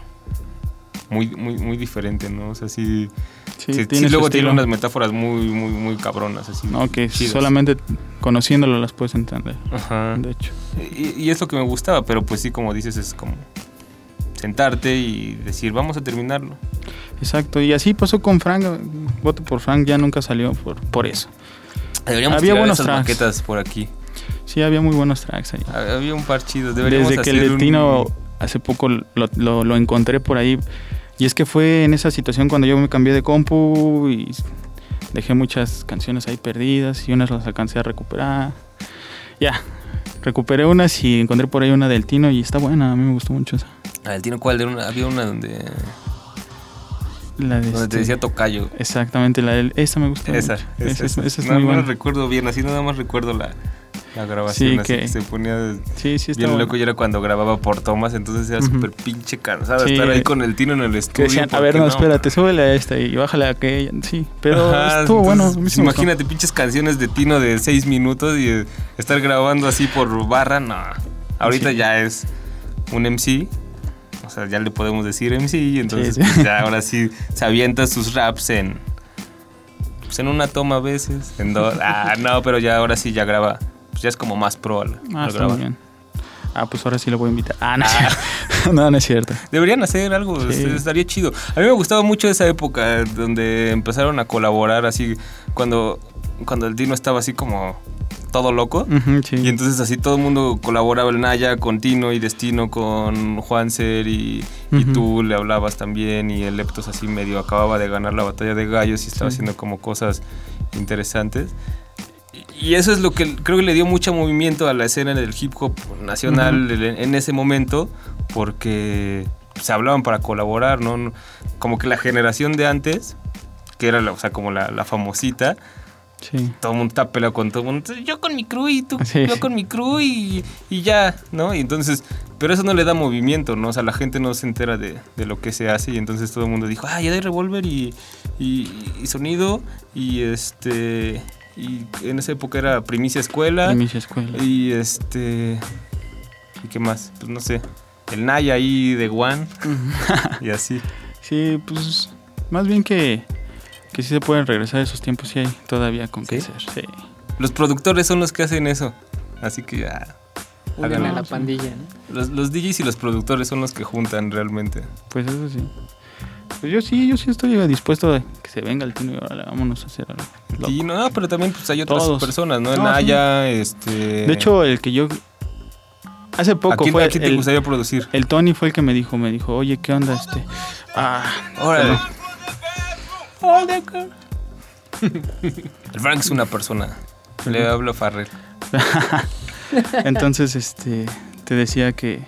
muy, muy, muy diferente, ¿no? O sea, sí,
Sí,
sí,
tiene
luego tiene unas metáforas muy, muy, muy cabronas, así.
No, que
chidas.
solamente conociéndolo las puedes entender,
Ajá.
de hecho.
Y, y es lo que me gustaba, pero pues sí, como dices, es como sentarte y decir, vamos a terminarlo.
Exacto, y así pasó con Frank, voto por Frank, ya nunca salió por, por eso.
Deberíamos
Había buenos
esas maquetas por aquí.
Sí, había muy buenos tracks ahí.
Había un par chido. Deberíamos
Desde que el
un-
Tino hace poco lo, lo- lo encontré por ahí. Y es que fue en esa situación cuando yo me cambié de compu y dejé muchas canciones ahí perdidas y unas las alcancé a recuperar. Ya, recuperé unas y encontré por ahí una del Tino y está buena, a mí me gustó mucho esa.
Ah, el Tino, ¿cuál? Era una- había una donde,
La de
donde
este-
te decía Tocayo.
Exactamente, la del, esa me gustó.
Esa,
mucho.
esa,
Esa, es- esa es
no,
muy
no
buena.
la recuerdo bien, así nada más recuerdo la, la grabación.
Sí,
así
que-
que se ponía
Sí, sí,
bien loco y era cuando grababa por tomas, entonces era
Ujú.
súper pinche cansado estar ahí con el Tino en el estudio.
decían, a ver, no, espérate, súbele a esta y bájale a aquella. Sí, pero
Ajá,
estuvo bueno.
entonces, pues, imagínate pinches canciones de Tino de seis minutos y eh, estar grabando así por barra, no. Ahorita ya es un MC. O sea, ya le podemos decir MC y entonces
Sí, sí.
pues, ya ahora sí se avienta sus raps en pues en una toma a veces, en dos. Ah, no, pero ya ahora sí ya graba. Pues ya es como más pro al,
Ah,
al
está
grabar.
muy bien. Ah, pues ahora sí lo voy a invitar. Ah, no, cierto. no, no es cierto.
Deberían hacer algo,
Sí.
este, estaría chido. A mí me gustaba mucho esa época donde empezaron a colaborar así cuando cuando el Tino estaba así como todo loco.
Sí.
Y entonces así todo el mundo colaboraba, el Naya con Tino y Destino con Juanser y, y tú le hablabas también y el Leptos así medio acababa de ganar la batalla de gallos y estaba
Sí.
haciendo como cosas interesantes. Y- eso es lo que creo que le dio mucho movimiento a la escena del hip hop nacional en- en ese momento, porque se hablaban para colaborar, ¿no? Como que la generación de antes, que era la, o sea, como la, la famosita,
Sí.
todo el mundo está peleado con todo el mundo. Yo con mi crew y tú,
Sí,
yo con mi crew y, y ya, ¿no? Y entonces, pero eso no le da movimiento, ¿no? O sea, la gente no se entera de, de lo que se hace y entonces todo el mundo dijo, ah, ya hay revólver y, y, y sonido y este... Y en esa época era Primicia Escuela.
Primicia Escuela.
Y este... ¿Y qué más? Pues no sé. El Naya ahí de One. y así.
Sí, pues más bien que, que sí se pueden regresar a esos tiempos, sí hay todavía con qué
¿Sí?
hacer. Sí.
Los productores son los que hacen eso. Así que ya...
Unen a la pandilla, ¿no?
Los, los DJs y los productores son los que juntan realmente.
Pues eso sí. Pues yo sí, yo sí estoy dispuesto a que se venga el tino y ahora vámonos a hacer algo. loco.
Y no, pero también pues hay otras
Todos.
personas, ¿no? El
No,
Naya, este...
De hecho, el que yo hace
¿a
poco
quién,
fue
a quién te
el,
gustaría producir?
el Tony fue el que me dijo, me dijo, oye, ¿qué onda este? Ah,
Órale.
bueno.
El Frank es una persona. Le hablo a Farrell.
Entonces, este, te decía que,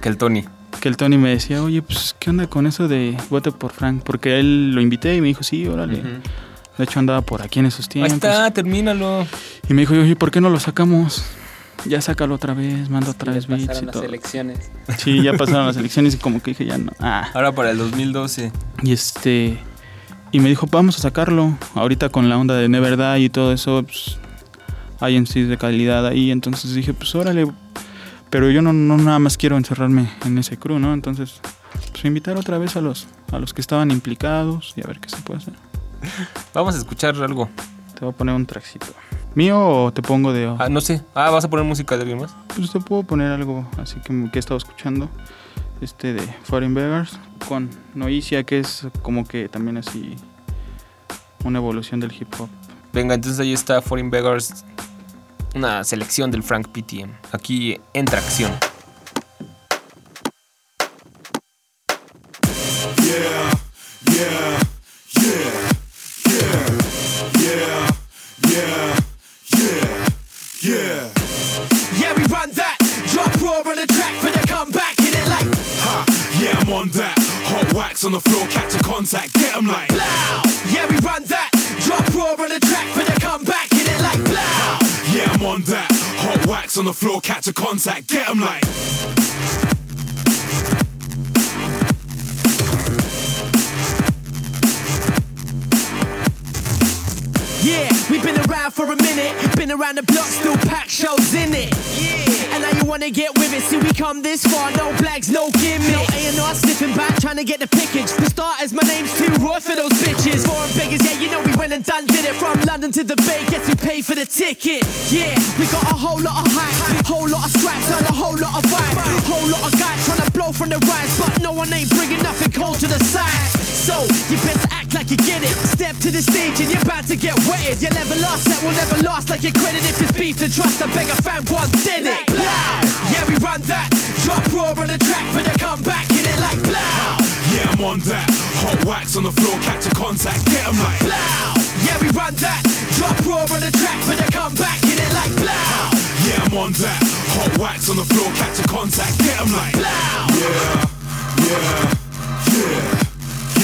Que el Tony.
Que el Tony me decía, oye, pues, ¿qué onda con eso de vote por Frank? Porque él lo invité y me dijo, sí, órale. De hecho, andaba por aquí en esos
Ahí
tiempos.
está, termínalo.
Y me dijo, oye, ¿por qué no lo sacamos? Ya sácalo otra vez, manda otra
Ya
vez beats
pasaron
y
las
todo.
elecciones.
Sí, ya pasaron las elecciones y como que dije, ya no. Ah.
Ahora para el 2012.
Y este. Y me dijo, vamos a sacarlo. Ahorita con la onda de Never Die y todo eso, pues, hay en sí de calidad ahí. Entonces dije, pues órale. Pero yo no, no nada más quiero encerrarme en ese crew, ¿no? Entonces, pues invitar otra vez a los, a los que estaban implicados y a ver qué se puede hacer.
Vamos a escuchar algo.
Te voy a poner un traxito. ¿Mío o te pongo de.?
Ah, no sé. Ah, ¿vas a poner música de alguien más?
Pues te puedo poner algo así que, que he estado escuchando. Este de Foreign Beggars con Noisia, que es como que también así una evolución del hip hop.
Venga, entonces ahí está Foreign Beggars una selección del Frank PTM. Aquí
entra acción. On the
floor, catch a contact, get like
on the
floor, catch a contact, get 'em like.
Yeah, we've been around for a minute. Been around the block, still pack shows in it. Yeah, wanna get with it. See, we come this far, no flags, no gimmick. No A&R sniffing back, trying to get the pickage. For starters, my name's too raw for those bitches. Foreign beggars, yeah, you know we went and done did it. From London to the Bay, guess who paid for the ticket? Yeah, we got a whole lot of hype, whole lot of scraps, and a whole lot of vibe. Whole lot of guys trying to blow from the rise, but no one ain't bringing nothing cold to the side. So, you better act like you get it. Step to the stage and you're about to get wetted. You'll never last, that will never last like your credit. If it's beef to trust, I beg fan once did it. Blow. Yeah, we run that. Drop raw on the track for come back in it like blow.
Yeah, I'm on that. Hot wax on the floor, catch a contact, get 'em like.
Blow. Yeah, we run that. Drop raw on the track for come back in it like blow.
Yeah, I'm on that. Hot wax on the floor, catch a contact, get 'em like.
Blow.
Yeah, yeah, yeah,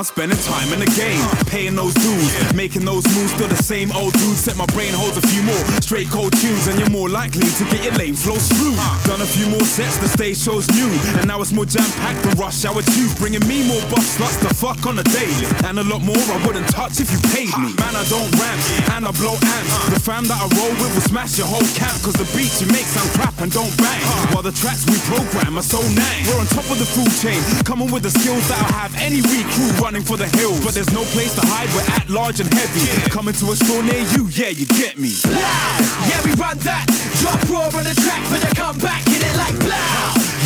I'm spending time in the game, paying those dues, making those moves. Still the same old dude. Set my brain holds a few more straight cold tunes, and you're more likely to get your lane flow through. Done a few more sets, the stage show's new, and now it's more jam packed than rush hour two, bringing me more buff sluts to fuck on a daily, and a lot more I wouldn't touch if you paid me. Man, I don't rant, and I blow amps. The fam that I roll with will smash your whole camp, cause the beats you make sound crap and don't bang. While the tracks we program are so nang. We're on top of the food chain, coming with the skills that'll have any recruit running for the hills. But there's no place to hide, we're at large and heavy. Coming to a store near you, yeah, you get me.
Blow. Yeah, we run that. Drop raw on the track for the comeback. Hit it like blow.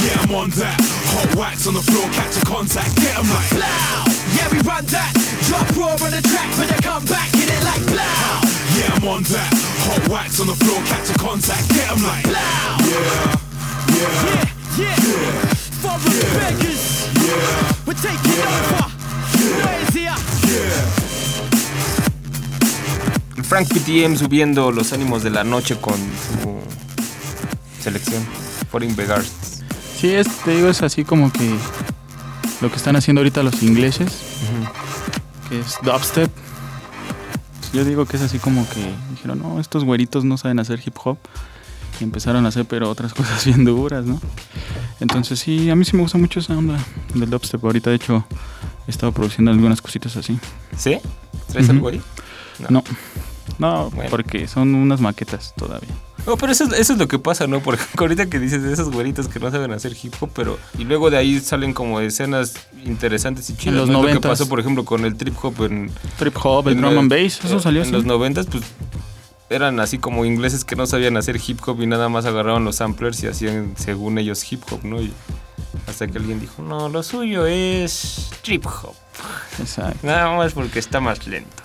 Yeah, I'm on that. Hot wax on the floor, catch a contact, get 'em like.
Blow. Yeah, we run that. Drop raw on the track for the comeback. Hit it like blow.
Yeah, I'm on that. Hot wax on the floor, catch a contact, get 'em like.
Blow.
Yeah, yeah,
Yeah, yeah. Foreign beggars.
yeah,
We're taking over.
Yeah.
Frank PTM subiendo los ánimos de la noche con su selección. Foreign Beggars.
Sí, es, te digo, es así como que lo que están haciendo ahorita los ingleses, que es dubstep. Yo digo que es así como que dijeron, no, estos güeritos no saben hacer hip hop. Y empezaron a hacer, pero otras cosas bien duras, ¿no? Entonces sí, a mí sí me gusta mucho esa onda del dubstep. Ahorita, de hecho, he estado produciendo algunas cositas así.
¿Sí? ¿Traes
Ujú.
algo ahí?
No, no,
Bueno.
porque son unas maquetas todavía.
No, pero eso, es- eso es lo que pasa, ¿no? Porque ahorita que dices de esos güeritos que no saben hacer hip hop, pero. Y luego de ahí salen como escenas interesantes y chidas.
los
¿no? Lo que
90s.
pasó, por ejemplo, con el trip hop en.
Trip hop, el
en
drum
el-
and bass, eso salió
En los noventas, pues. Eran así como ingleses que no sabían hacer hip hop y nada más agarraban los samplers y hacían, según ellos, hip hop, ¿no? Y hasta que alguien dijo, no, lo suyo es trip hop.
Exacto.
Nada más porque está más lento.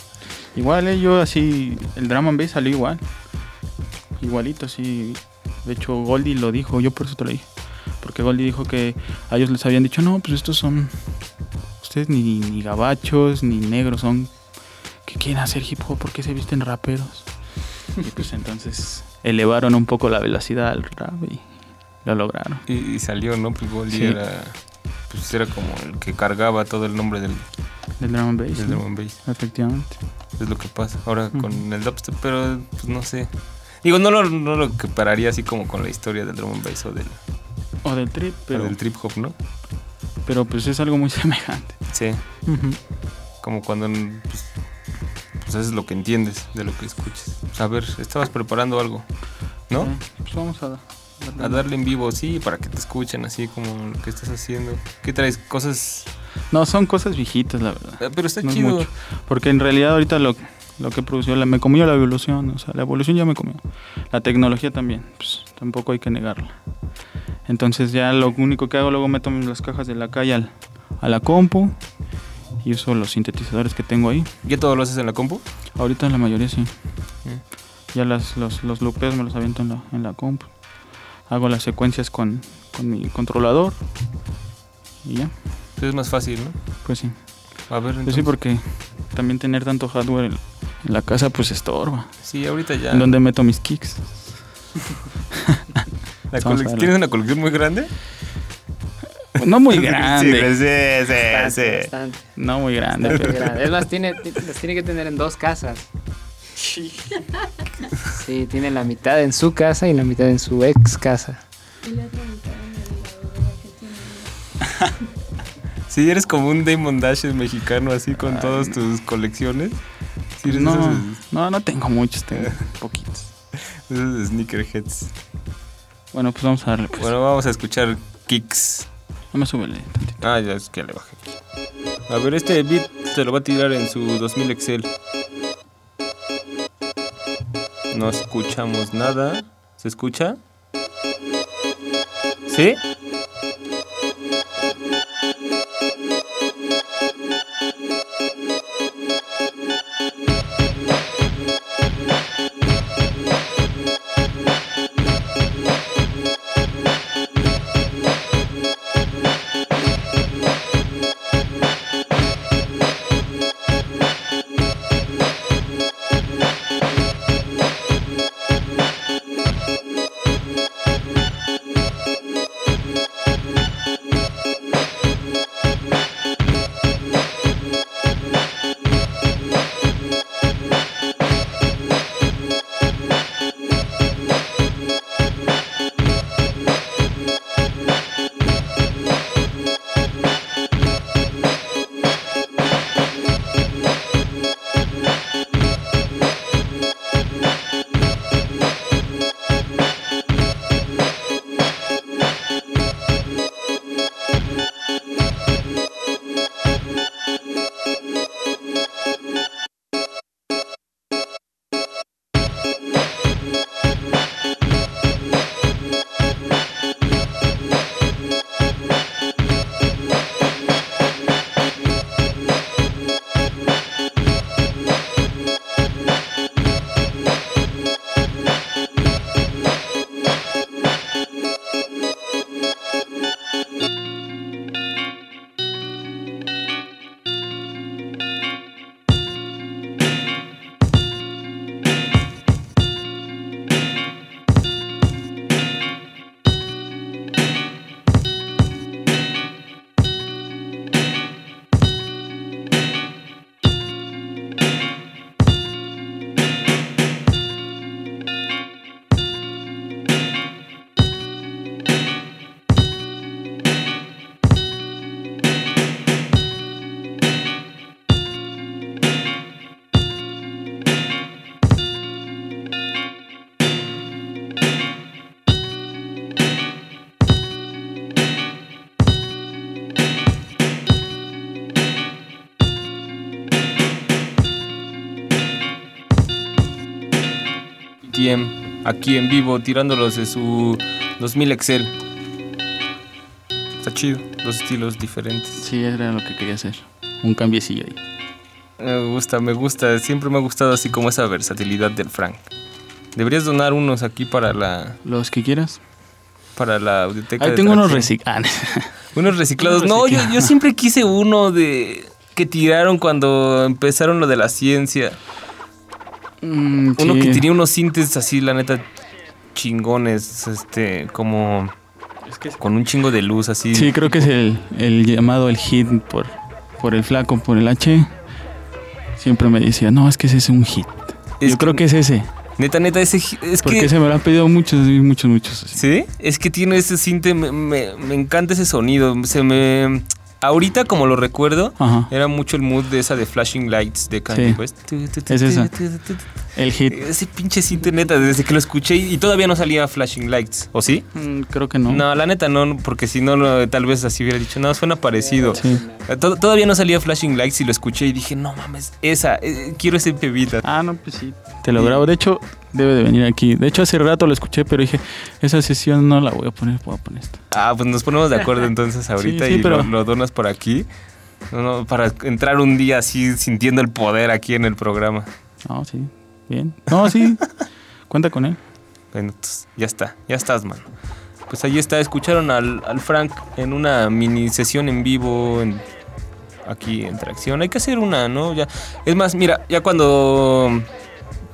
Igual, eh, yo así, el drum and bass salió igual. Igualito, así. De hecho, Goldie lo dijo, yo por eso te lo dije. Porque Goldie dijo que a ellos les habían dicho, no, pues estos son ustedes ni, ni gabachos, ni negros son que quieren hacer hip hop porque se visten raperos. Y pues entonces elevaron un poco la velocidad al rap y lo lograron.
Y, y salió, ¿no? Pues Goldie
Sí.
era, pues era como el que cargaba todo el nombre del,
Del drum and bass.
del
¿no?
drum and bass.
Efectivamente.
Es lo que pasa ahora con el dubstep, pero pues no sé. Digo, no lo, no lo compararía así como con la historia del drum and bass o del,
O del trip,
o
pero,
del trip hop, ¿no?
pero pues es algo muy semejante.
Sí, como cuando pues, pues haces lo que entiendes de lo que escuches. Pues, a ver, estabas preparando algo, ¿no?
Pues vamos a,
A darle en vivo, sí, para que te escuchen así como lo que estás haciendo. ¿Qué traes? Cosas...
No, son cosas viejitas, la verdad.
Eh, Pero está
No es
chido.
mucho. Porque en realidad ahorita lo, lo que produció, la, me comió la evolución, o sea, la evolución ya me comió. La tecnología también, pues tampoco hay que negarla. Entonces ya lo único que hago, luego meto las cajas de la calle al- a la compu y uso los sintetizadores que tengo ahí.
¿Ya todo lo haces en la compu?
Ahorita la mayoría sí. Ya las, los, los loopeos me los aviento en la, en la compu. Hago las secuencias con, con mi controlador y ya,
Es más fácil, ¿no?
pues sí.
A ver,
Pues
entonces.
sí, porque también tener tanto hardware en, en la casa pues estorba.
Sí, ahorita ya.
¿En dónde meto mis kicks?
La. ¿Tienes una colección muy grande?
No muy grande.
Sí, sí,
Bastante,
sí.
bastante,
No muy grande. pero-
grande. Es más, tiene, ti- las tiene que tener en dos casas. Sí, tiene la mitad en su casa y la mitad en su ex casa.
Sí, eres como un Damon Dash mexicano así con todas tus colecciones. Sí,
no,
esos,
no, no tengo muchos, tengo poquitos.
esos sneakerheads.
Bueno, pues vamos a darle. Pues.
Bueno, vamos a escuchar Kicks.
Vamos a subirle tantito.
Ah, ya es que le bajé. A ver, este beat te lo va a tirar en su 2000 Excel. No escuchamos nada. ¿Se escucha? ¿Sí? TM aquí en vivo tirándolos de su 2000 Excel. Está chido, dos estilos diferentes.
Sí, era lo que quería hacer. Un cambiecillo ahí.
Me gusta, me gusta, siempre me ha gustado así como esa versatilidad del Frank. Deberías donar unos aquí para la
Los que quieras.
para la audioteca.
Ahí tengo unos
Tracción.
reciclados.
Unos reciclados.
Unos
No, yo,
reciclados.
yo siempre quise uno de que tiraron cuando empezaron lo de la ciencia.
Mm,
Uno
sí.
que tenía unos sintes así, la neta, chingones, este, como con un chingo de luz así.
Sí, creo que es el, el llamado el hit por, por el flaco, por el H. Siempre me decía, no, es que ese es un hit.
Es
Yo creo que es ese.
Neta, neta, ese es
Porque
que
se me lo han pedido muchos, muchos, muchos. así.
¿Sí? Es que tiene ese cinte, me, me- me encanta ese sonido. Se me. Ahorita, como lo recuerdo,
Ajá.
era mucho el mood de esa de Flashing Lights de Kanye
Sí.
West.
Es esa. El hit.
Ese pinche cinte, neta, desde que lo escuché y todavía no salía Flashing Lights, ¿o sí?
Mm, creo que no.
No, la neta no, porque si no, no, tal vez así hubiera dicho, no, suena parecido.
Sí.
Eh, to- Todavía no salía Flashing Lights y lo escuché y dije, no mames, esa, eh, quiero ese pebita.
Ah, no, pues sí. Te lo grabo. De hecho, debe de venir aquí. De hecho, hace rato lo escuché, pero dije, esa sesión no la voy a poner, voy a poner esta.
Ah, pues nos ponemos de acuerdo entonces ahorita
sí,
y
pero-
lo, lo donas por aquí. No, no, para entrar un día así sintiendo el poder aquí en el programa.
No, sí. Bien. No, sí. Cuenta con él.
Bueno, pues, ya está, ya estás, mano. Pues ahí está, escucharon al, al Frank en una mini sesión en vivo en- aquí en Tracción. Hay que hacer una, ¿no? Ya, es más, mira, ya cuando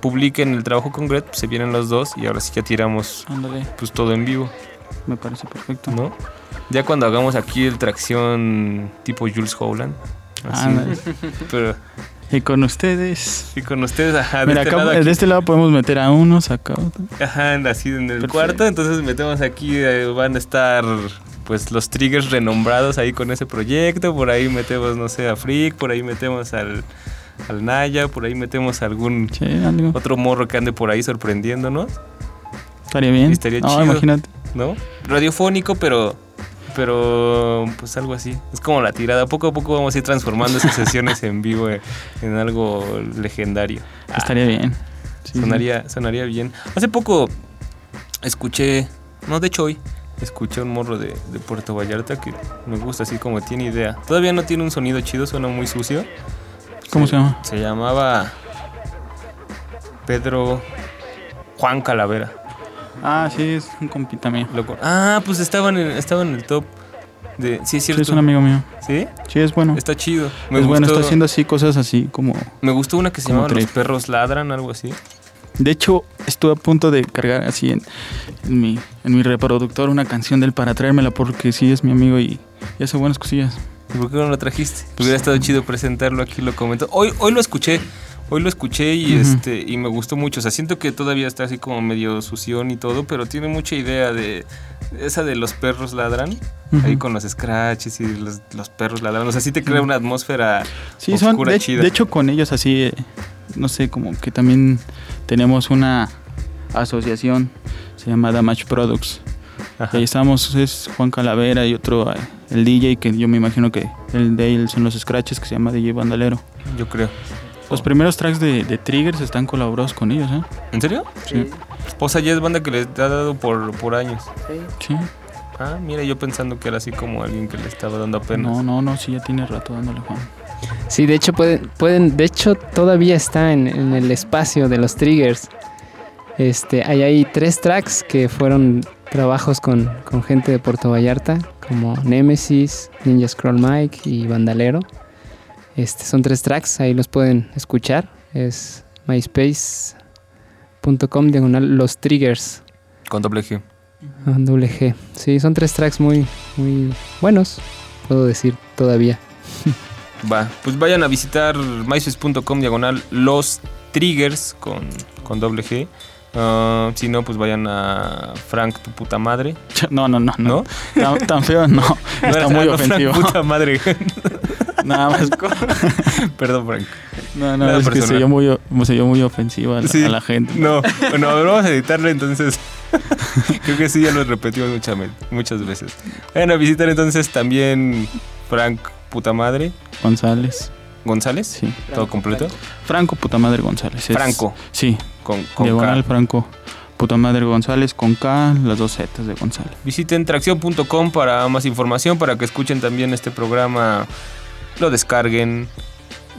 publiquen el trabajo con Gret, pues se vienen los dos y ahora sí ya tiramos
Ándale.
pues todo en vivo,
Me parece perfecto.
¿no? Ya cuando hagamos aquí el Tracción tipo Jules Holland. Así,
Ándale.
pero
Y con ustedes.
y con ustedes, ajá, de
Mira,
este
acá,
lado
de este lado podemos meter a unos, acá otro.
Ajá, así en el
Perfecto.
cuarto. Entonces metemos aquí, eh, van a estar pues los triggers renombrados ahí con ese proyecto. Por ahí metemos, no sé, a Freak, por ahí metemos al, al Naya, por ahí metemos algún
Sí,
otro morro que ande por ahí sorprendiéndonos,
Estaría bien.
Estaría
no,
chido.
imagínate.
¿no? Radiofónico, pero pero pues algo así. Es como la tirada. Poco a poco vamos a ir transformando esas sesiones en vivo eh, en algo legendario. Ah,
Estaría bien. Sí,
sonaría, sonaría bien. Hace poco escuché, no, de hecho hoy, escuché un morro de, de Puerto Vallarta que me gusta así como tiene idea. Todavía no tiene un sonido chido, suena muy sucio.
¿Cómo se llama?
Se llamaba Pedro Juan Calavera.
Ah, sí, es un compita mío.
Loco. Ah, pues estaba en el, estaba en el top de... Sí, es
Sí,
cierto.
es un amigo mío.
¿Sí?
Sí, es bueno.
Está chido. Me
es bueno, está haciendo así cosas así como...
Me gustó una que se llamaba Los perros ladran, algo así.
De hecho, estuve a punto de cargar así en, en mi, en mi reproductor una canción de él para traérmela porque sí es mi amigo y, y hace buenas cosillas.
¿Y por qué no lo trajiste? Porque hubiera estado chido presentarlo aquí, lo comentó. Hoy, hoy lo escuché, hoy lo escuché y este y me gustó mucho. O sea, siento que todavía está así como medio sución y todo, pero tiene mucha idea de esa de los perros ladran, ahí con los scratches y los, los perros ladran. O sea, sí te crea una atmósfera
Sí, son,
oscura
de,
chida.
de hecho con ellos así, eh, no sé, como que también tenemos una asociación, se llama Damage Products.
Ajá.
Y ahí estamos, es Juan Calavera y otro, eh, el DJ, que yo me imagino que el de él son los scratches, que se llama DJ Bandalero.
Yo creo.
Los primeros tracks de, de Triggers están colaborados con ellos, ¿eh?
¿En serio?
Sí.
O sea, ya es banda que les ha dado por, por años.
Sí.
Ah, mira, yo pensando que era así como alguien que le estaba dando apenas.
No, no, no, sí, ya tiene rato dándole Juan.
Sí, de hecho pueden, pueden, de hecho todavía está en, en el espacio de los triggers. Este, hay ahí tres tracks que fueron trabajos con, con gente de Puerto Vallarta, como Nemesis, Ninja Scroll Mike y Bandalero. Este, son tres tracks, ahí los pueden escuchar. Es myspace.com diagonal los triggers.
Con doble G.
con doble G. Sí, son tres tracks muy, muy buenos, puedo decir todavía.
Va, pues vayan a visitar myspace.com diagonal los triggers con, con doble G. Ah, si no, pues vayan a Frank, tu puta madre.
No, no, no,
¿No?
no. Tan, tan feo, no.
No
Está muy
Frank,
ofensivo.
puta madre.
Nada más.
Perdón, Frank.
No,
Nada
no, es que
personal.
se oyó muy, se oyó muy ofensiva a la,
Sí.
a la gente.
No, bueno, vamos a editarlo entonces. Creo que sí, ya lo repetimos muchas, muchas veces. Vayan a visitar entonces también Frank, puta madre.
González.
González.
Sí.
Todo completo.
Franco, puta madre González. es-
Franco.
Sí.
Con, con
Diagonal
K.
Franco. Puta madre González con K, las dos Z de González.
Visiten tracción.com para más información, para que escuchen también este programa, lo descarguen,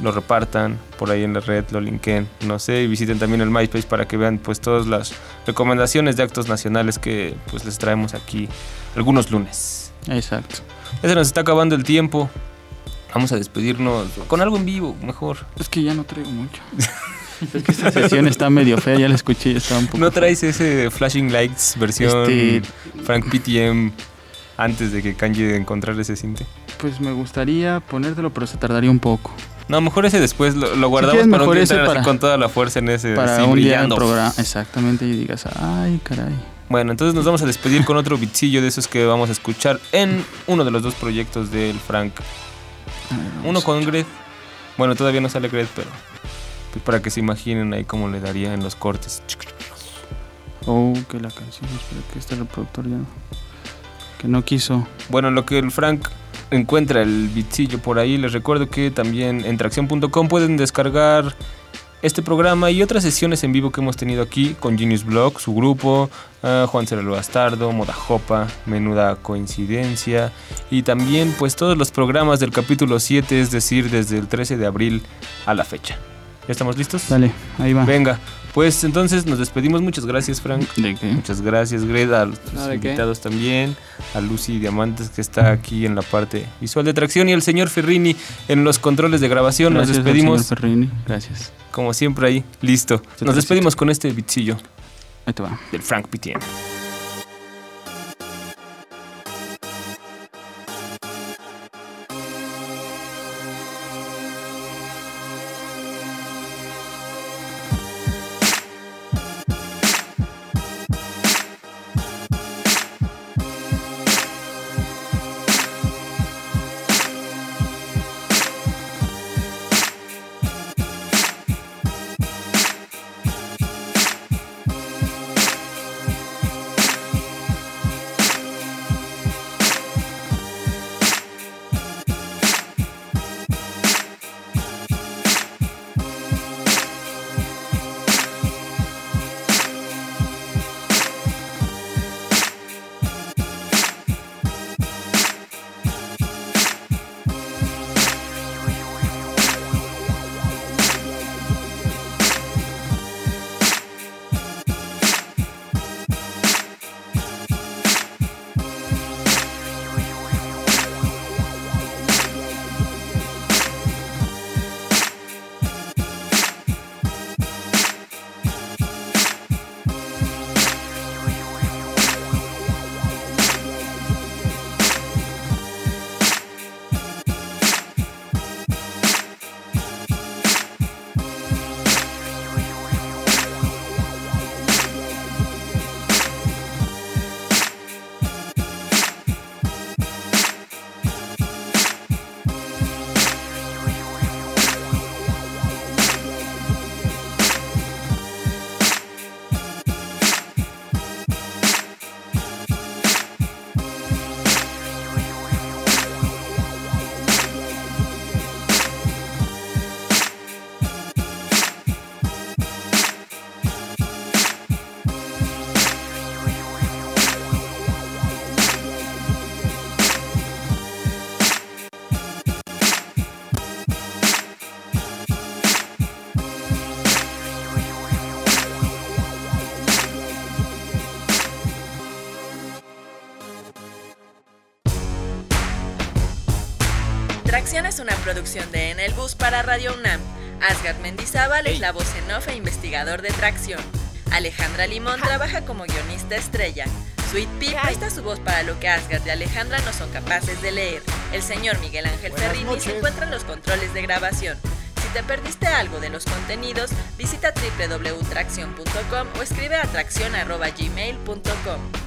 lo repartan por ahí en la red, lo linken, no sé, y visiten también el MySpace para que vean pues todas las recomendaciones de actos nacionales que pues les traemos aquí algunos lunes.
Exacto.
Ya se nos está acabando el tiempo. Vamos a despedirnos con algo en vivo, mejor.
Es que ya no traigo mucho. es que esta sesión está medio fea, ya la escuché y está un poco.
¿No traes ese Flashing Lights versión
Este-
Frank PTM antes de que Kanji encontrar ese cinte?
Pues me gustaría ponértelo, pero se tardaría un poco.
No, mejor ese después lo, lo guardamos para un
mejor
día
ese para-
con toda la fuerza en ese
Para
así
un día en
brillando.
programa. Exactamente, y digas, ay, caray.
Bueno, entonces nos vamos a despedir con otro bitzillo de esos que vamos a escuchar en uno de los dos proyectos del Frank.
Ver,
Uno con. Gred. Bueno, todavía no sale Gred, pero pues para que se imaginen ahí cómo le daría en los cortes.
Oh, que la canción, espera que este reproductor ya. Que no quiso.
Bueno, lo que el Frank encuentra el bitzillo por ahí, les recuerdo que también en tracción.com pueden descargar este programa y otras sesiones en vivo que hemos tenido aquí con Genius Blog, su grupo, ah, Juan Cerelo Bastardo, Moda Jopa, Menuda Coincidencia y también pues todos los programas del capítulo 7, es decir, desde el 13 de abril a la fecha. ¿Ya estamos listos?
Dale, ahí va.
Venga, pues entonces nos despedimos. Muchas gracias, Frank.
¿De qué?
Muchas gracias, Greda, a los invitados también, a Lucy Diamantes que está aquí en la parte visual de tracción y al señor Ferrini en los controles de grabación.
Gracias
Nos
al
despedimos,
señor Ferrini. Gracias.
como siempre, ahí, listo. Nos despedimos con este bitzillo
Ahí te va.
del Frank PTM.
Es una producción de En el Bus para Radio UNAM. Asgard Mendizábal es la voz en off e investigador de Tracción. Alejandra Limón trabaja como guionista estrella. Sweet Pea presta su voz para lo que Asgard y Alejandra no son capaces de leer. El señor Miguel Ángel
Buenas
Ferrini
noches.
se encuentra en los controles de grabación. Si te perdiste algo de los contenidos, visita www.tracción.com o escribe a tracción.gmail.com.